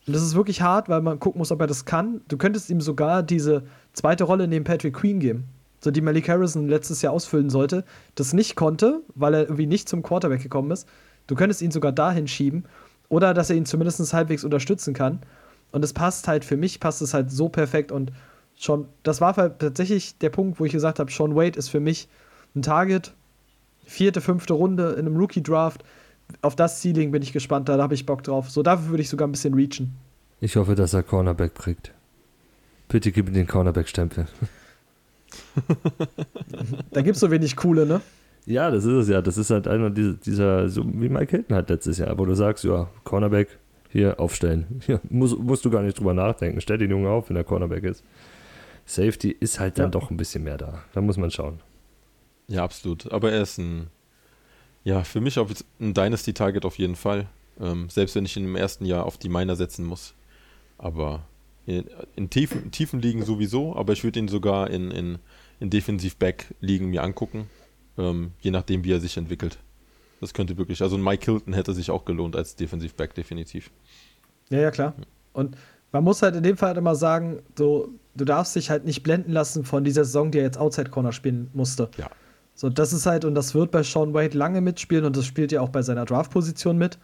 das ist wirklich hart, weil man gucken muss, ob er das kann. Du könntest ihm sogar diese zweite Rolle neben Patrick Queen geben. So die Malik Harrison letztes Jahr ausfüllen sollte, das nicht konnte, weil er irgendwie nicht zum Quarterback gekommen ist. Du könntest ihn sogar dahin schieben. Oder dass er ihn zumindest halbwegs unterstützen kann. Und es passt halt, für mich passt es halt so perfekt und schon, das war halt tatsächlich der Punkt, wo ich gesagt habe, Sean Wade ist für mich ein Target, vierte, fünfte Runde in einem Rookie-Draft. Auf das Ceiling bin ich gespannt, da habe ich Bock drauf. So, dafür würde ich sogar ein bisschen reachen. Ich hoffe, dass er Cornerback kriegt. Bitte gib ihm den Cornerback-Stempel. da gibt es so wenig coole, ne? Ja, das ist es ja. Das ist halt einer dieser, dieser so wie Mike Hilton halt letztes Jahr, wo du sagst, ja, Cornerback, hier aufstellen. Hier musst, musst du gar nicht drüber nachdenken. Stell den Jungen auf, wenn er Cornerback ist. Safety ist halt dann ja. doch ein bisschen mehr da. Da muss man schauen. Ja, absolut. Aber er ist ein, ja, für mich auch ein Dynasty-Target auf jeden Fall. Ähm, selbst wenn ich ihn im ersten Jahr auf die Miner setzen muss. Aber in, in tiefen, tiefen Ligen sowieso, aber ich würde ihn sogar in, in, in Defensive-Back-Ligen mir angucken. Ähm, je nachdem, wie er sich entwickelt. Das könnte wirklich, also Mike Hilton hätte sich auch gelohnt als Defensive-Back, definitiv. Ja, ja, klar. Und man muss halt in dem Fall halt immer sagen, so, du darfst dich halt nicht blenden lassen von dieser Saison, die er jetzt Outside Corner spielen musste. Ja. So, das ist halt, und das wird bei Sean Wade lange mitspielen und das spielt ja auch bei seiner Draft-Position mit.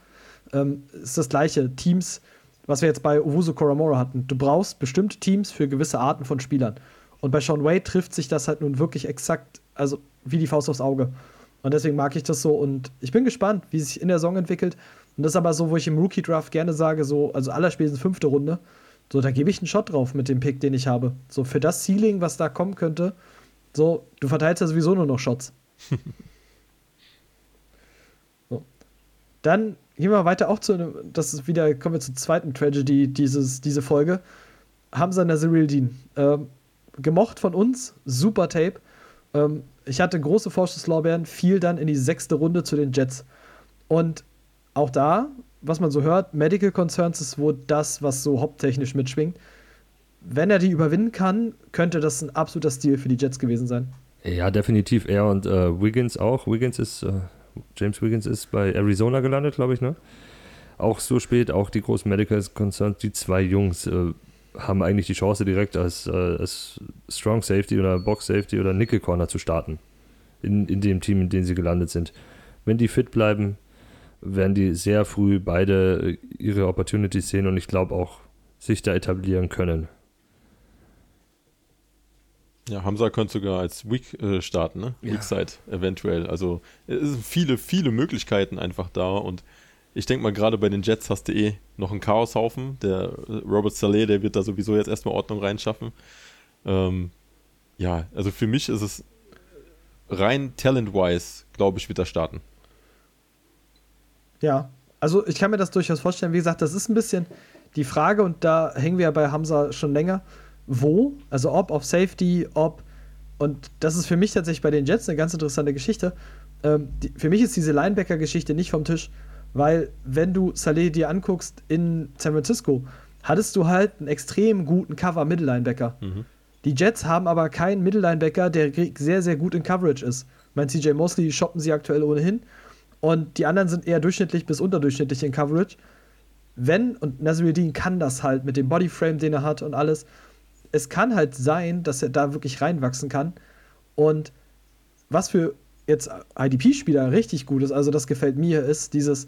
Ähm, ist das gleiche. Teams, was wir jetzt bei Owusu Koramora hatten. Du brauchst bestimmte Teams für gewisse Arten von Spielern. Und bei Sean Wade trifft sich das halt nun wirklich exakt, also wie die Faust aufs Auge. Und deswegen mag ich das so und ich bin gespannt, wie es sich in der Saison entwickelt. Und das ist aber so, wo ich im Rookie-Draft gerne sage, so, also allerspätestens fünfte Runde, so, da gebe ich einen Shot drauf mit dem Pick, den ich habe. So, für das Ceiling, was da kommen könnte, so, du verteilst ja sowieso nur noch Shots. so. Dann gehen wir weiter auch zu einem, das ist wieder, kommen wir zur zweiten Tragedy dieses, diese Folge. Hamza Naziril Dean. Ähm, gemocht von uns, super Tape. Ähm, ich hatte große Vorschusslorbeeren, fiel dann in die sechste Runde zu den Jets. Und auch da, was man so hört, Medical Concerns ist wohl das, was so haupttechnisch mitschwingt wenn er die überwinden kann, könnte das ein absoluter Stil für die Jets gewesen sein. Ja, definitiv. Er und äh, Wiggins auch. Wiggins ist, äh, James Wiggins ist bei Arizona gelandet, glaube ich, ne? Auch so spät, auch die großen Medical Concerns, die zwei Jungs äh, haben eigentlich die Chance, direkt als, äh, als Strong Safety oder Box Safety oder Nickel Corner zu starten. In, in dem Team, in dem sie gelandet sind. Wenn die fit bleiben, werden die sehr früh beide ihre Opportunities sehen und ich glaube auch sich da etablieren können. Ja, Hamza könnte sogar als Weak äh, starten, ne? Ja. Weak Side eventuell. Also es sind viele, viele Möglichkeiten einfach da und ich denke mal, gerade bei den Jets hast du eh noch einen Chaoshaufen. Der äh, Robert Saleh, der wird da sowieso jetzt erstmal Ordnung reinschaffen. Ähm, ja, also für mich ist es rein talent-wise, glaube ich, wird er starten. Ja, also ich kann mir das durchaus vorstellen. Wie gesagt, das ist ein bisschen die Frage und da hängen wir ja bei Hamza schon länger wo, also ob auf Safety, ob, und das ist für mich tatsächlich bei den Jets eine ganz interessante Geschichte. Ähm, die, für mich ist diese Linebacker-Geschichte nicht vom Tisch, weil wenn du Saleh dir anguckst in San Francisco, hattest du halt einen extrem guten Cover-Mittellinebacker. Mhm. Die Jets haben aber keinen Mittellinebacker, der sehr, sehr gut in Coverage ist. Mein CJ Mosley shoppen sie aktuell ohnehin. Und die anderen sind eher durchschnittlich bis unterdurchschnittlich in Coverage. Wenn, und Nasruddin kann das halt mit dem Bodyframe, den er hat und alles, es kann halt sein, dass er da wirklich reinwachsen kann. Und was für jetzt IDP-Spieler richtig gut ist, also das gefällt mir, ist dieses,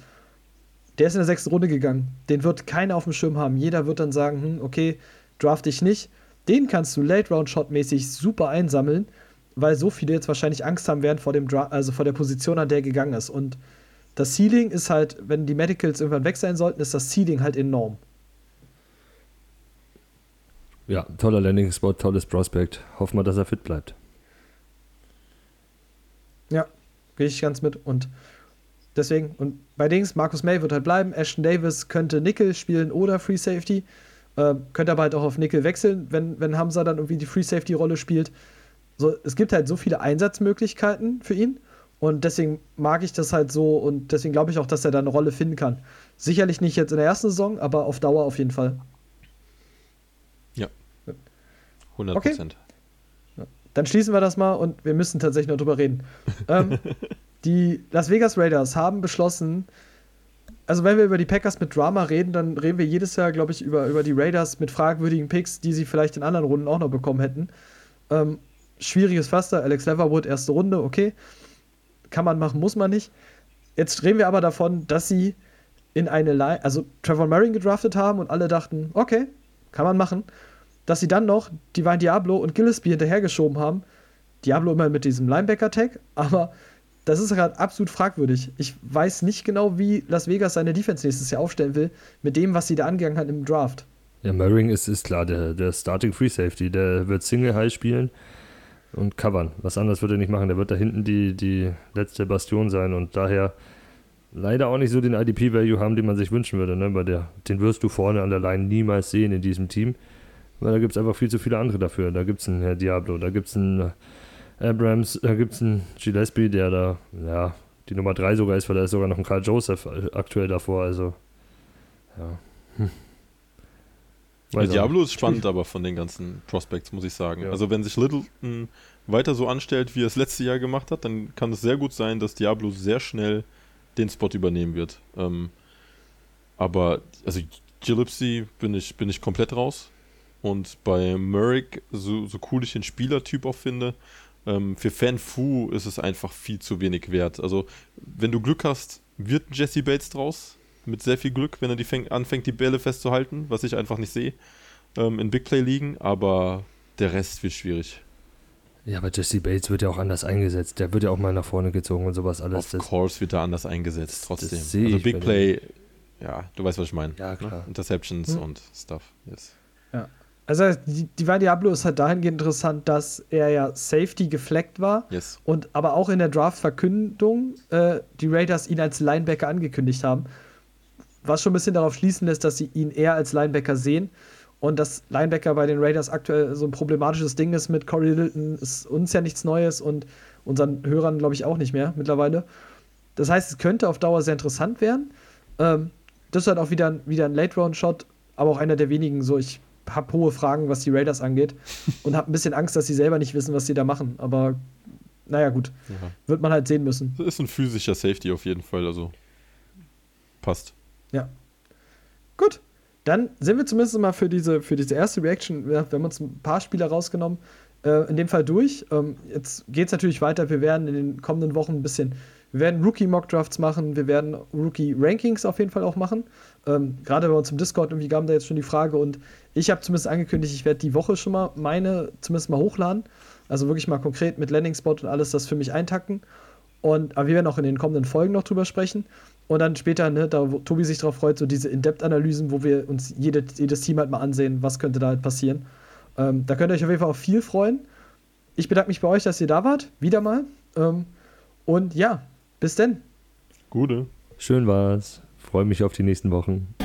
der ist in der sechsten Runde gegangen. Den wird keiner auf dem Schirm haben. Jeder wird dann sagen, hm, okay, draft dich nicht. Den kannst du Late-Round-Shot-mäßig super einsammeln, weil so viele jetzt wahrscheinlich Angst haben werden vor dem Dra also vor der Position, an der er gegangen ist. Und das Ceiling ist halt, wenn die Medicals irgendwann weg sein sollten, ist das Ceiling halt enorm. Ja, toller Landing-Spot, tolles Prospect. Hoffen wir, dass er fit bleibt. Ja, gehe ich ganz mit. Und deswegen, und bei Dings, Markus May wird halt bleiben. Ashton Davis könnte Nickel spielen oder Free Safety. Äh, könnte aber halt auch auf Nickel wechseln, wenn, wenn Hamza dann irgendwie die Free Safety-Rolle spielt. So, es gibt halt so viele Einsatzmöglichkeiten für ihn. Und deswegen mag ich das halt so und deswegen glaube ich auch, dass er da eine Rolle finden kann. Sicherlich nicht jetzt in der ersten Saison, aber auf Dauer auf jeden Fall. 100 Prozent. Okay. Dann schließen wir das mal und wir müssen tatsächlich noch drüber reden. ähm, Die Las Vegas Raiders haben beschlossen, also wenn wir über die Packers mit Drama reden, dann reden wir jedes Jahr, glaube ich, über, über die Raiders mit fragwürdigen Picks, die sie vielleicht in anderen Runden auch noch bekommen hätten. Ähm, schwieriges Pflaster, Alex Leverwood, erste Runde, okay. Kann man machen, muss man nicht. Jetzt reden wir aber davon, dass sie in eine Line, also Trevor Murray gedraftet haben und alle dachten, okay, kann man machen. Dass sie dann noch Divine Diablo und Gillespie hinterhergeschoben haben. Diablo immer mit diesem Linebacker-Tag, aber das ist gerade absolut fragwürdig. Ich weiß nicht genau, wie Las Vegas seine Defense nächstes Jahr aufstellen will, mit dem, was sie da angegangen hat im Draft. Ja, Murray ist, ist klar, der, der Starting Free Safety, der wird Single High spielen und covern. Was anderes wird er nicht machen. Der wird da hinten die, die letzte Bastion sein und daher leider auch nicht so den IDP-Value haben, den man sich wünschen würde. Ne? Weil der, den wirst du vorne an der Line niemals sehen in diesem Team. Weil da gibt es einfach viel zu viele andere dafür. Da gibt es einen Herr Diablo, da gibt es einen Abrams, da gibt es einen Gillespie, der da, ja, die Nummer 3 sogar ist, weil da ist sogar noch ein Karl Joseph aktuell davor. Also, ja. Hm. Ja, Diablo ist spannend, aber von den ganzen Prospects, muss ich sagen. Ja. Also, wenn sich Littleton weiter so anstellt, wie er es letztes Jahr gemacht hat, dann kann es sehr gut sein, dass Diablo sehr schnell den Spot übernehmen wird. Ähm, aber, also, Gillespie bin ich, bin ich komplett raus. Und bei Merrick, so, so cool ich den Spielertyp auch finde, ähm, für Fan Fu ist es einfach viel zu wenig wert. Also, wenn du Glück hast, wird Jesse Bates draus mit sehr viel Glück, wenn er die fäng, anfängt, die Bälle festzuhalten, was ich einfach nicht sehe, ähm, in Big Play liegen, aber der Rest wird schwierig. Ja, aber Jesse Bates wird ja auch anders eingesetzt. Der wird ja auch mal nach vorne gezogen und sowas alles. Of course wird er anders eingesetzt, trotzdem. also Big Play, ja, du weißt, was ich meine. Ja, klar. Interceptions hm. und Stuff, yes. Ja. Also die, die Diablo ist halt dahingehend interessant, dass er ja Safety gefleckt war yes. und aber auch in der Draft-Verkündung äh, die Raiders ihn als Linebacker angekündigt haben was schon ein bisschen darauf schließen lässt, dass sie ihn eher als Linebacker sehen. Und dass Linebacker bei den Raiders aktuell so ein problematisches Ding ist mit Corey Littleton, ist uns ja nichts Neues und unseren Hörern, glaube ich, auch nicht mehr mittlerweile. Das heißt, es könnte auf Dauer sehr interessant werden. Ähm, das ist halt auch wieder, wieder ein Late-Round-Shot, aber auch einer der wenigen. So, ich habe hohe Fragen, was die Raiders angeht und habe ein bisschen Angst, dass sie selber nicht wissen, was sie da machen. Aber naja, gut. Ja. Wird man halt sehen müssen. Das ist ein physischer Safety auf jeden Fall, also passt. Ja. Gut. Dann sind wir zumindest mal für diese, für diese erste Reaction, wir haben uns ein paar Spieler rausgenommen, äh, in dem Fall durch. Ähm, jetzt geht es natürlich weiter. Wir werden in den kommenden Wochen ein bisschen, wir werden Rookie-Mock-Drafts machen, wir werden Rookie-Rankings auf jeden Fall auch machen. Ähm, Gerade bei uns im Discord irgendwie kam da jetzt schon die Frage und ich habe zumindest angekündigt, ich werde die Woche schon mal meine zumindest mal hochladen. Also wirklich mal konkret mit Landing-Spot und alles das für mich eintacken. Und, aber wir werden auch in den kommenden Folgen noch drüber sprechen. Und dann später, ne, da wo Tobi sich drauf freut, so diese In-Depth-Analysen, wo wir uns jede, jedes Team halt mal ansehen, was könnte da halt passieren. Ähm, da könnt ihr euch auf jeden Fall auch viel freuen. Ich bedanke mich bei euch, dass ihr da wart. Wieder mal. Ähm, und ja, bis denn. Gute. Schön war's. Freue mich auf die nächsten Wochen.